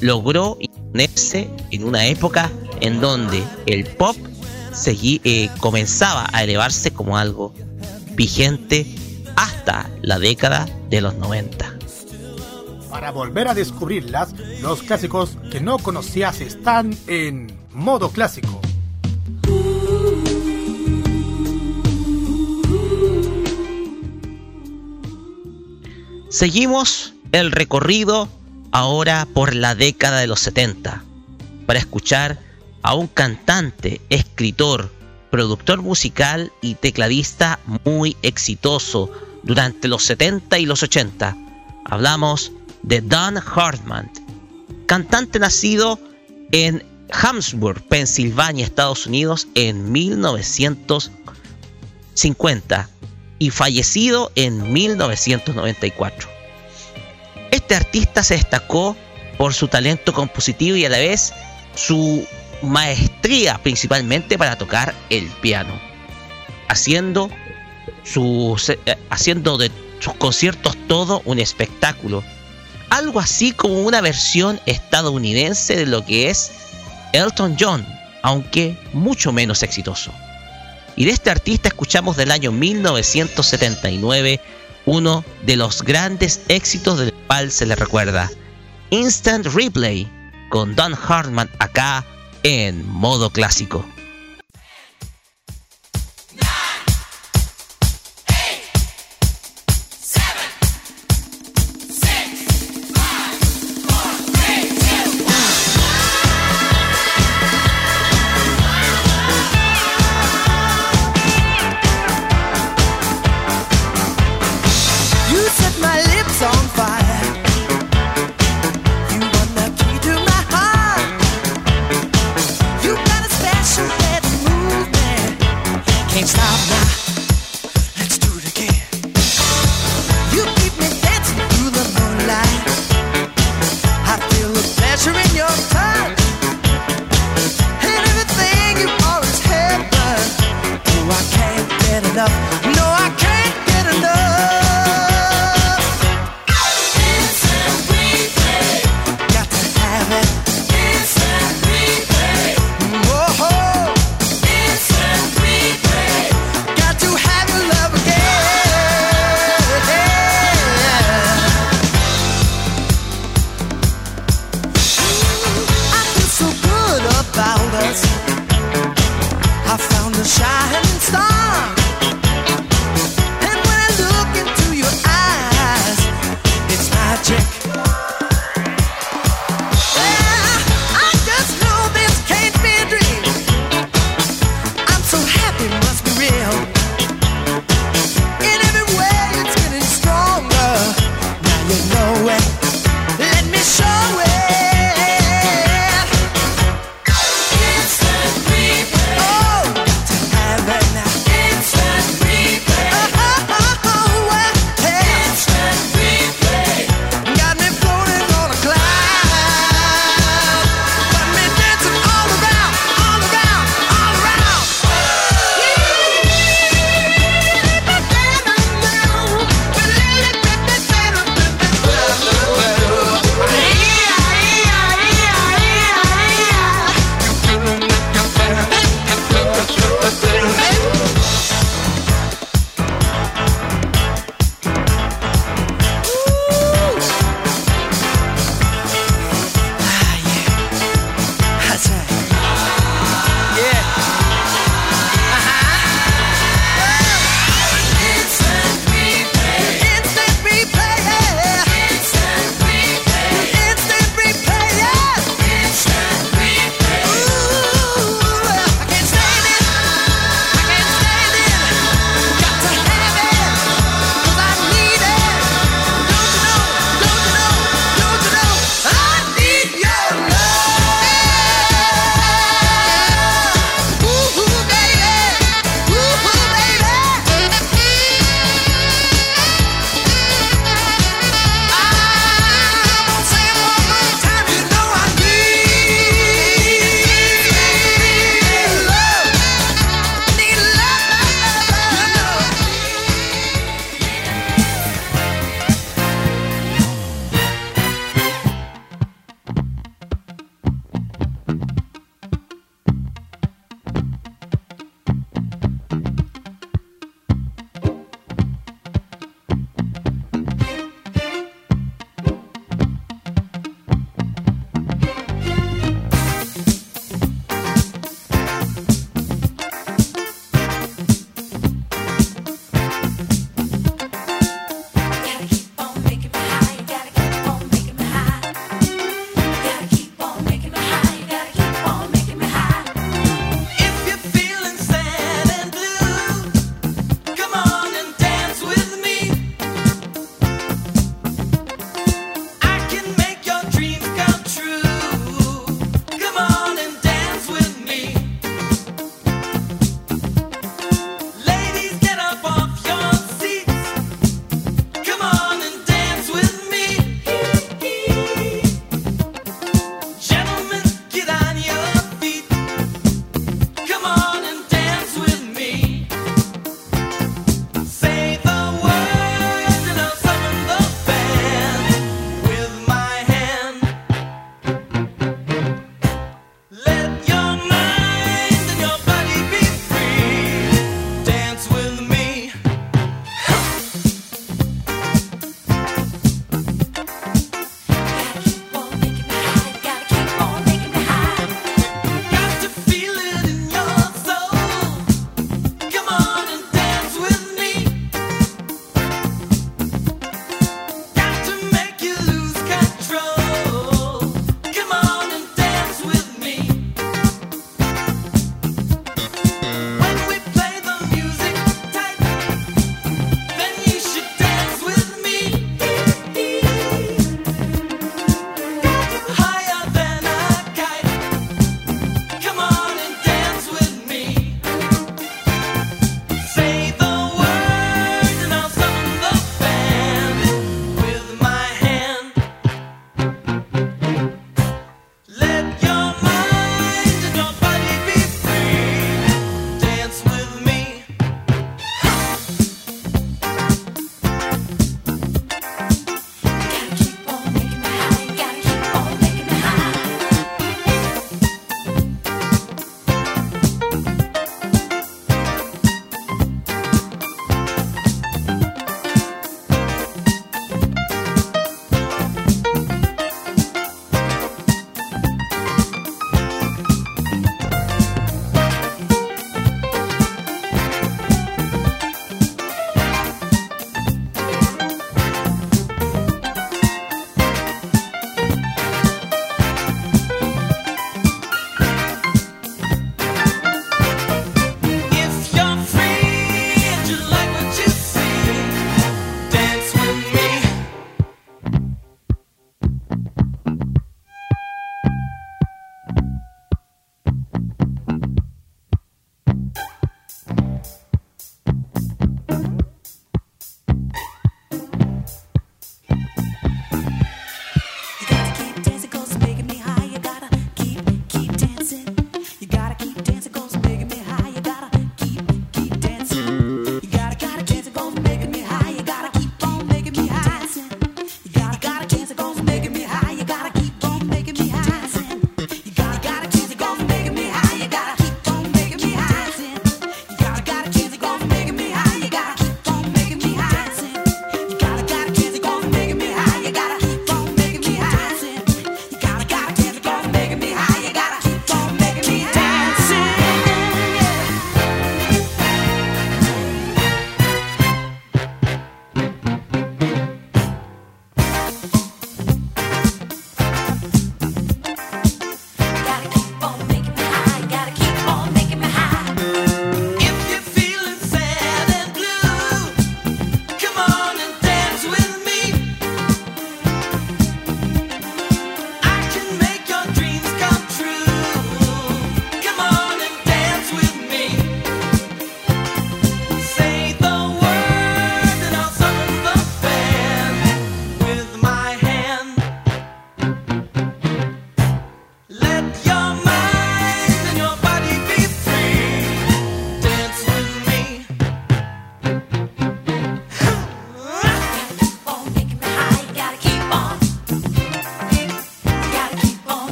logró imponerse en una época en donde el pop eh, comenzaba a elevarse como algo vigente hasta la década de los 90. Para volver a descubrirlas, los clásicos que no conocías están en modo clásico. Seguimos el recorrido ahora por la década de los 70 para escuchar a un cantante, escritor, productor musical y tecladista muy exitoso durante los 70 y los 80. Hablamos de Don Hartman, cantante nacido en Hamsburg, Pensilvania, Estados Unidos en 1950 y fallecido en 1994. Este artista se destacó por su talento compositivo y a la vez su maestría principalmente para tocar el piano, haciendo, sus, eh, haciendo de sus conciertos todo un espectáculo. Algo así como una versión estadounidense de lo que es Elton John, aunque mucho menos exitoso. Y de este artista escuchamos del año 1979 uno de los grandes éxitos del cual se le recuerda, Instant Replay, con Don Hartman acá en modo clásico.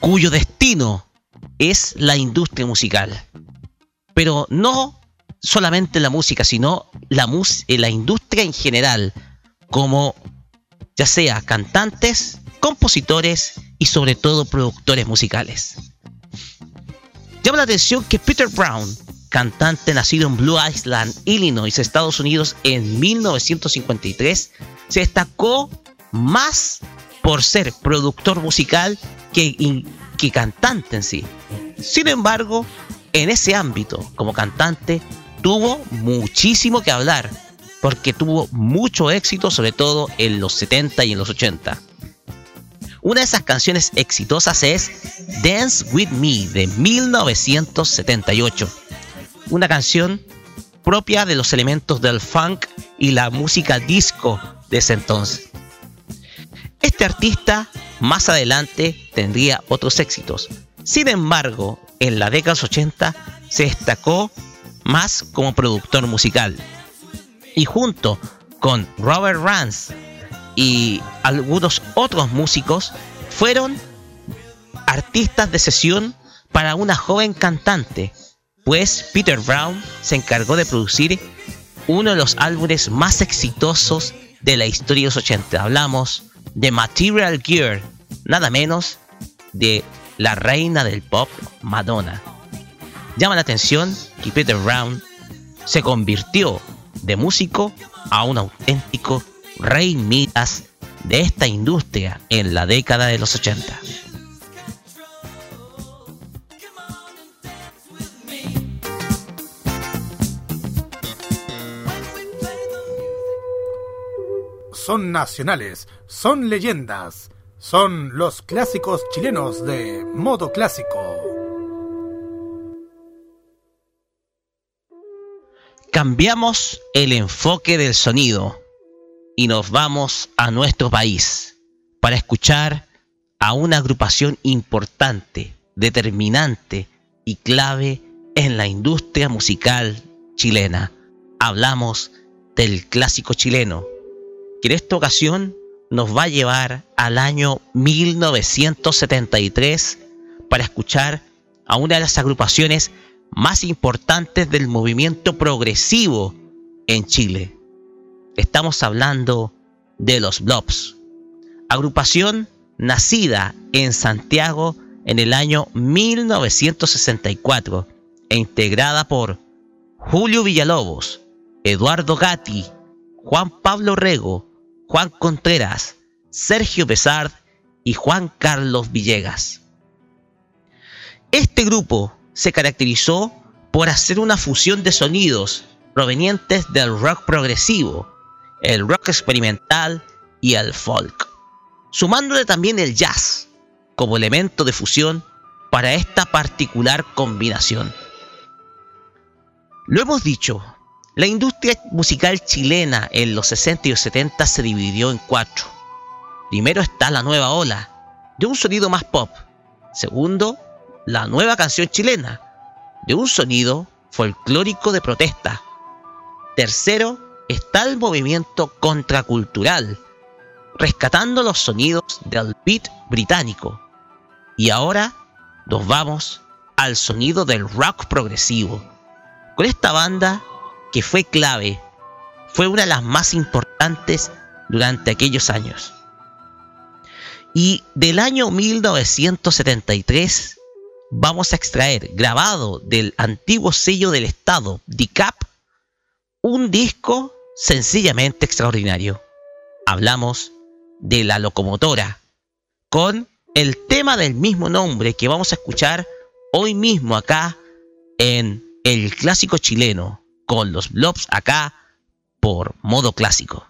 Cuyo destino es la industria musical. Pero no solamente la música, sino la, eh, la industria en general, como ya sea cantantes, compositores y sobre todo productores musicales. Llama la atención que Peter Brown, cantante nacido en Blue Island, Illinois, Estados Unidos en 1953, se destacó más por ser productor musical que, que cantante en sí. Sin embargo, en ese ámbito, como cantante, tuvo muchísimo que hablar, porque tuvo mucho éxito, sobre todo en los 70 y en los 80. Una de esas canciones exitosas es Dance With Me de 1978, una canción propia de los elementos del funk y la música disco de ese entonces. Este artista más adelante tendría otros éxitos. Sin embargo, en la década de los 80 se destacó más como productor musical. Y junto con Robert Rance y algunos otros músicos fueron artistas de sesión para una joven cantante, pues Peter Brown se encargó de producir uno de los álbumes más exitosos de la historia de los 80. Hablamos de Material Gear, nada menos de la reina del pop, Madonna. Llama la atención que Peter Brown se convirtió de músico a un auténtico rey mitas de esta industria en la década de los 80. Son nacionales, son leyendas, son los clásicos chilenos de modo clásico. Cambiamos el enfoque del sonido y nos vamos a nuestro país para escuchar a una agrupación importante, determinante y clave en la industria musical chilena. Hablamos del clásico chileno, que en esta ocasión nos va a llevar al año 1973 para escuchar a una de las agrupaciones más importantes del movimiento progresivo en Chile. Estamos hablando de los Blobs, agrupación nacida en Santiago en el año 1964 e integrada por Julio Villalobos, Eduardo Gatti, Juan Pablo Rego, Juan Contreras, Sergio Pesard y Juan Carlos Villegas. Este grupo se caracterizó por hacer una fusión de sonidos provenientes del rock progresivo, el rock experimental y el folk, sumándole también el jazz como elemento de fusión para esta particular combinación. Lo hemos dicho, la industria musical chilena en los 60 y los 70 se dividió en cuatro. Primero está la nueva ola, de un sonido más pop. Segundo, la nueva canción chilena, de un sonido folclórico de protesta. Tercero, está el movimiento contracultural, rescatando los sonidos del beat británico. Y ahora nos vamos al sonido del rock progresivo. Con esta banda que fue clave, fue una de las más importantes durante aquellos años. Y del año 1973 vamos a extraer, grabado del antiguo sello del Estado, DICAP, un disco sencillamente extraordinario. Hablamos de la locomotora, con el tema del mismo nombre que vamos a escuchar hoy mismo acá en el clásico chileno, con los blobs acá por modo clásico.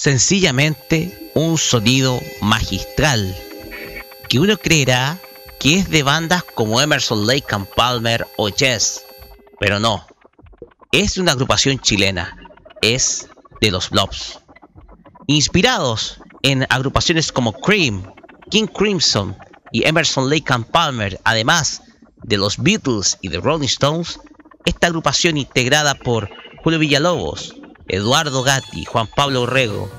Sencillamente un sonido magistral que uno creerá que es de bandas como Emerson Lake and Palmer o Jazz, pero no, es una agrupación chilena, es de los Blobs. Inspirados en agrupaciones como Cream, King Crimson y Emerson Lake and Palmer, además de los Beatles y de Rolling Stones, esta agrupación integrada por Julio Villalobos, Eduardo Gatti, Juan Pablo Orrego,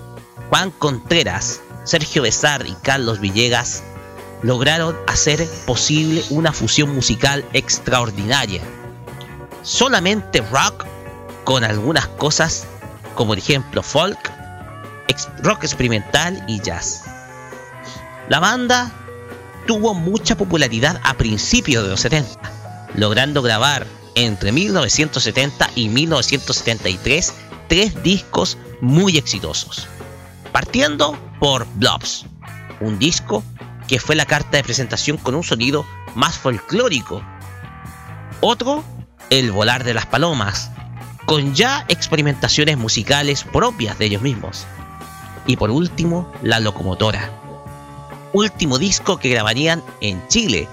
Juan Contreras, Sergio Besar y Carlos Villegas lograron hacer posible una fusión musical extraordinaria. Solamente rock con algunas cosas como por ejemplo folk, rock experimental y jazz. La banda tuvo mucha popularidad a principios de los 70, logrando grabar entre 1970 y 1973 tres discos muy exitosos. Partiendo por Blobs, un disco que fue la carta de presentación con un sonido más folclórico. Otro, El volar de las palomas, con ya experimentaciones musicales propias de ellos mismos. Y por último, La locomotora, último disco que grabarían en Chile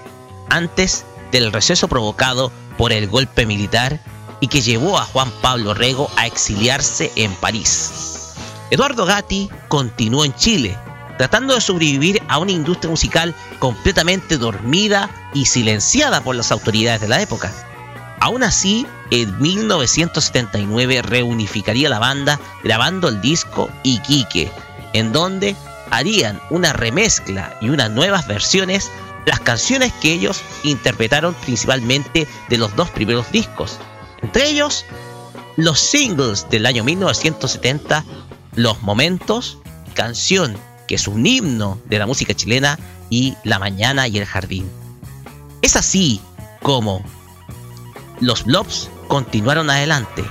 antes del receso provocado por el golpe militar y que llevó a Juan Pablo Rego a exiliarse en París. Eduardo Gatti continuó en Chile tratando de sobrevivir a una industria musical completamente dormida y silenciada por las autoridades de la época. Aún así, en 1979 reunificaría la banda grabando el disco Iquique, en donde harían una remezcla y unas nuevas versiones las canciones que ellos interpretaron principalmente de los dos primeros discos. Entre ellos, los singles del año 1970, Los Momentos, canción que es un himno de la música chilena, y La Mañana y el Jardín. Es así como los Blobs continuaron adelante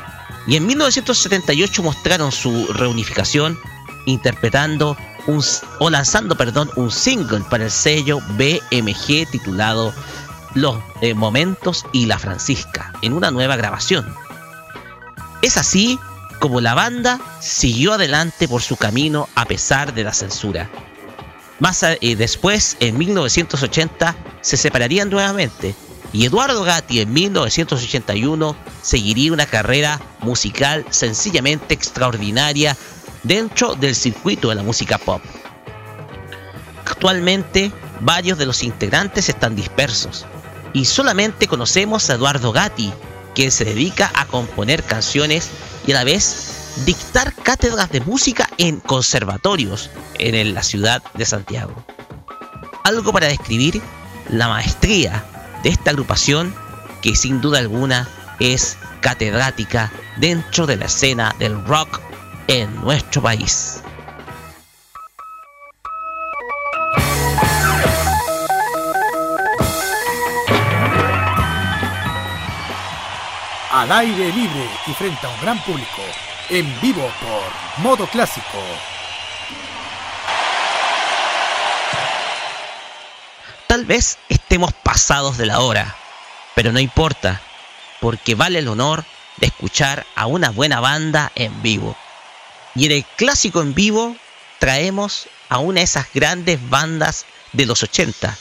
y en 1978 mostraron su reunificación interpretando un, o lanzando perdón, un single para el sello BMG titulado Los eh, Momentos y la Francisca en una nueva grabación. Es así como la banda siguió adelante por su camino a pesar de la censura. Más eh, después, en 1980, se separarían nuevamente y Eduardo Gatti en 1981 seguiría una carrera musical sencillamente extraordinaria dentro del circuito de la música pop. Actualmente, varios de los integrantes están dispersos y solamente conocemos a Eduardo Gatti, quien se dedica a componer canciones y a la vez dictar cátedras de música en conservatorios en la ciudad de Santiago. Algo para describir la maestría de esta agrupación que sin duda alguna es catedrática dentro de la escena del rock en nuestro país. Al aire libre y frente a un gran público, en vivo por Modo Clásico. Tal vez estemos pasados de la hora, pero no importa, porque vale el honor de escuchar a una buena banda en vivo. Y en el clásico en vivo traemos a una de esas grandes bandas de los 80,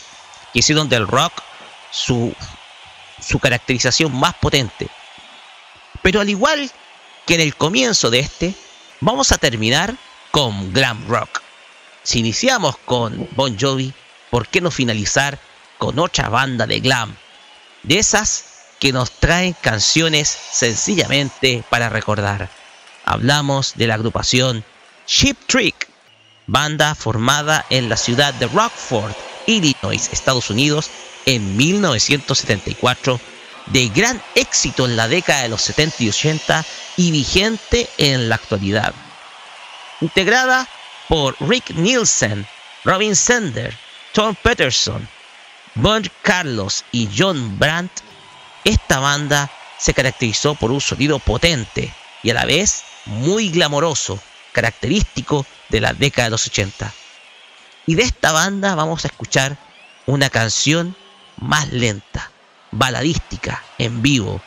que hicieron del rock su, su caracterización más potente. Pero al igual que en el comienzo de este, vamos a terminar con glam rock. Si iniciamos con Bon Jovi, ¿por qué no finalizar con otra banda de glam? De esas que nos traen canciones sencillamente para recordar. Hablamos de la agrupación Ship Trick, banda formada en la ciudad de Rockford, Illinois, Estados Unidos, en 1974 de gran éxito en la década de los 70 y 80 y vigente en la actualidad. Integrada por Rick Nielsen, Robin Sender, Tom Peterson, Bond Carlos y John Brandt, esta banda se caracterizó por un sonido potente y a la vez muy glamoroso, característico de la década de los 80. Y de esta banda vamos a escuchar una canción más lenta, baladística, en vivo,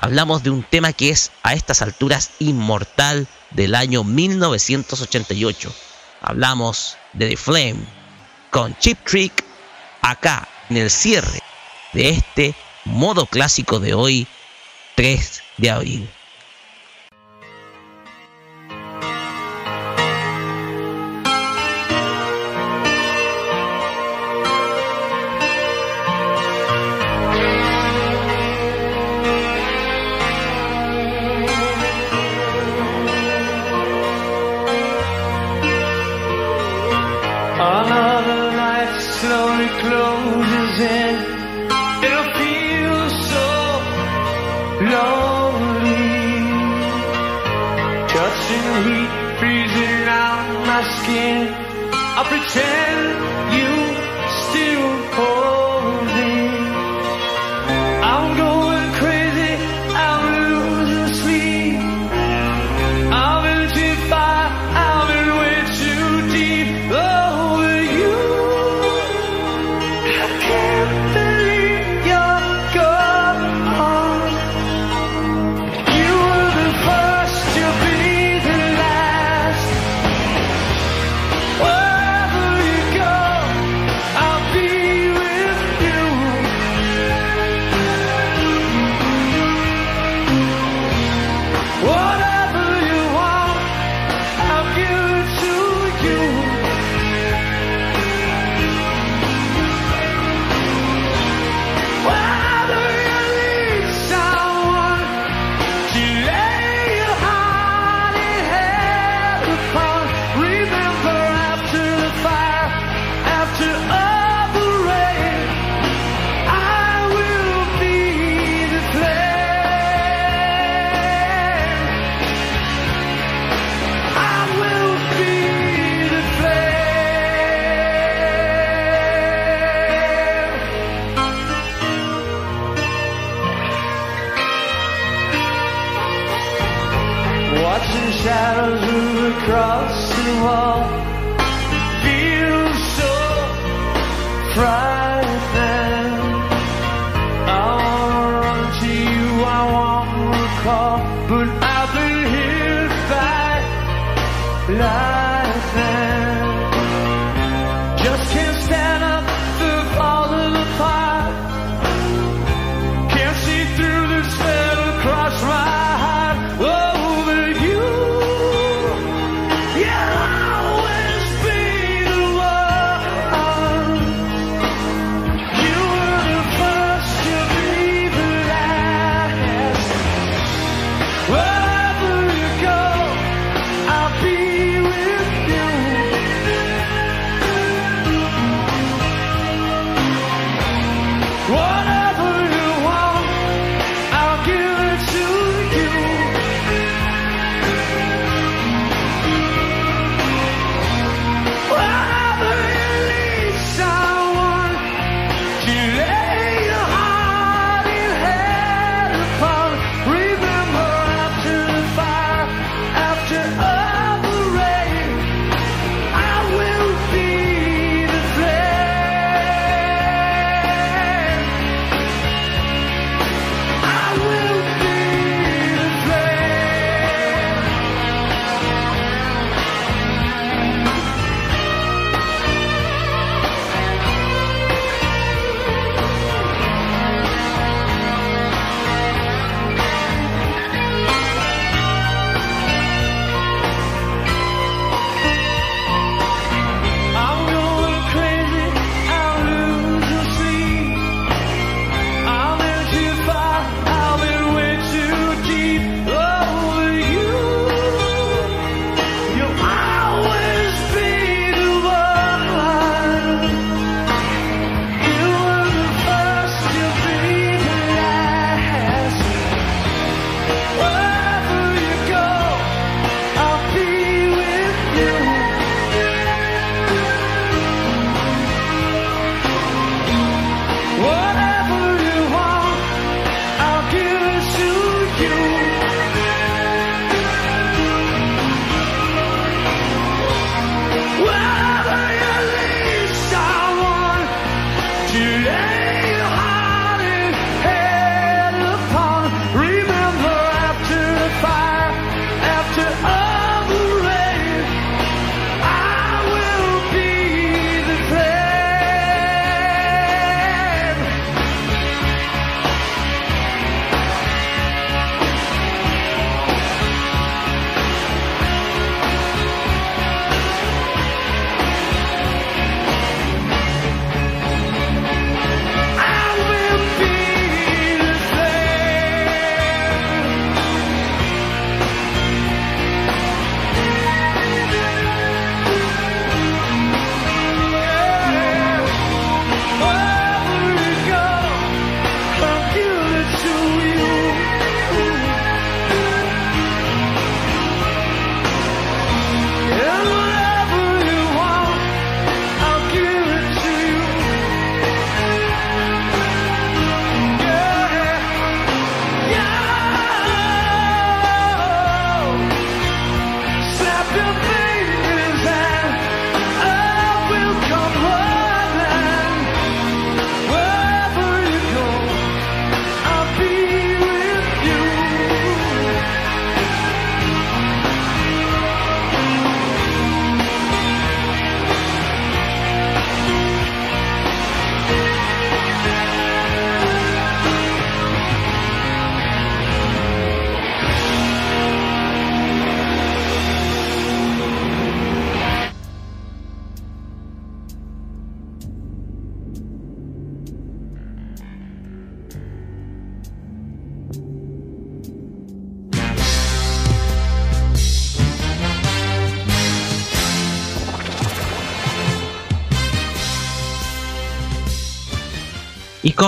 Hablamos de un tema que es a estas alturas inmortal del año 1988. Hablamos de The Flame con Chip Trick acá en el cierre de este modo clásico de hoy, 3 de abril.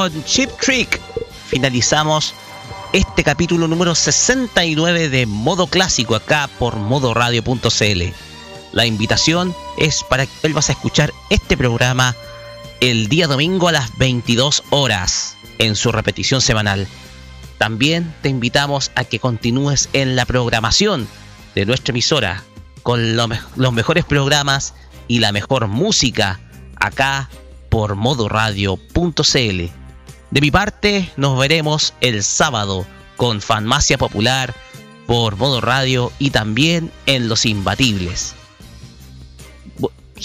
Con Chip Trick finalizamos este capítulo número 69 de Modo Clásico acá por modoradio.cl. La invitación es para que vuelvas a escuchar este programa el día domingo a las 22 horas en su repetición semanal. También te invitamos a que continúes en la programación de nuestra emisora con los mejores programas y la mejor música acá por modoradio.cl. De mi parte, nos veremos el sábado con Fanmacia Popular por Modo Radio y también en Los Imbatibles.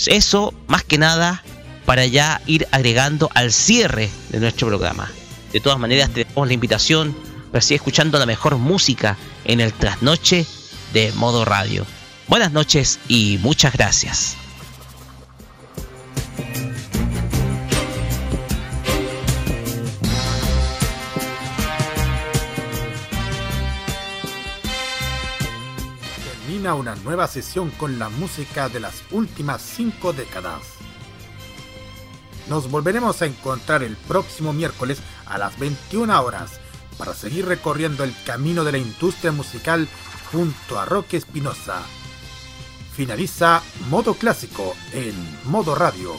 Eso, más que nada, para ya ir agregando al cierre de nuestro programa. De todas maneras, te damos la invitación para seguir escuchando la mejor música en el trasnoche de Modo Radio. Buenas noches y muchas gracias. Una nueva sesión con la música de las últimas cinco décadas. Nos volveremos a encontrar el próximo miércoles a las 21 horas para seguir recorriendo el camino de la industria musical junto a Roque Espinosa finaliza Modo Clásico en Modo Radio.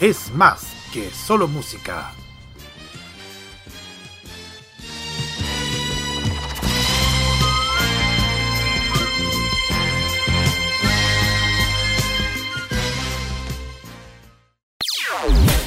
Es más que solo música.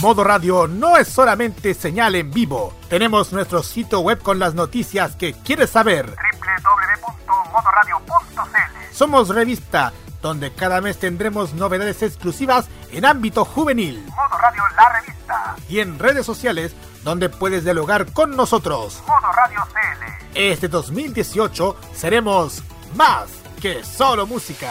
Modo Radio no es solamente señal en vivo. Tenemos nuestro sitio web con las noticias que quieres saber. www.modoradio.cl Somos revista, donde cada mes tendremos novedades exclusivas en ámbito juvenil. Modo Radio La Revista. Y en redes sociales, donde puedes dialogar con nosotros. Modo Radio CL. Este 2018 seremos más que solo música.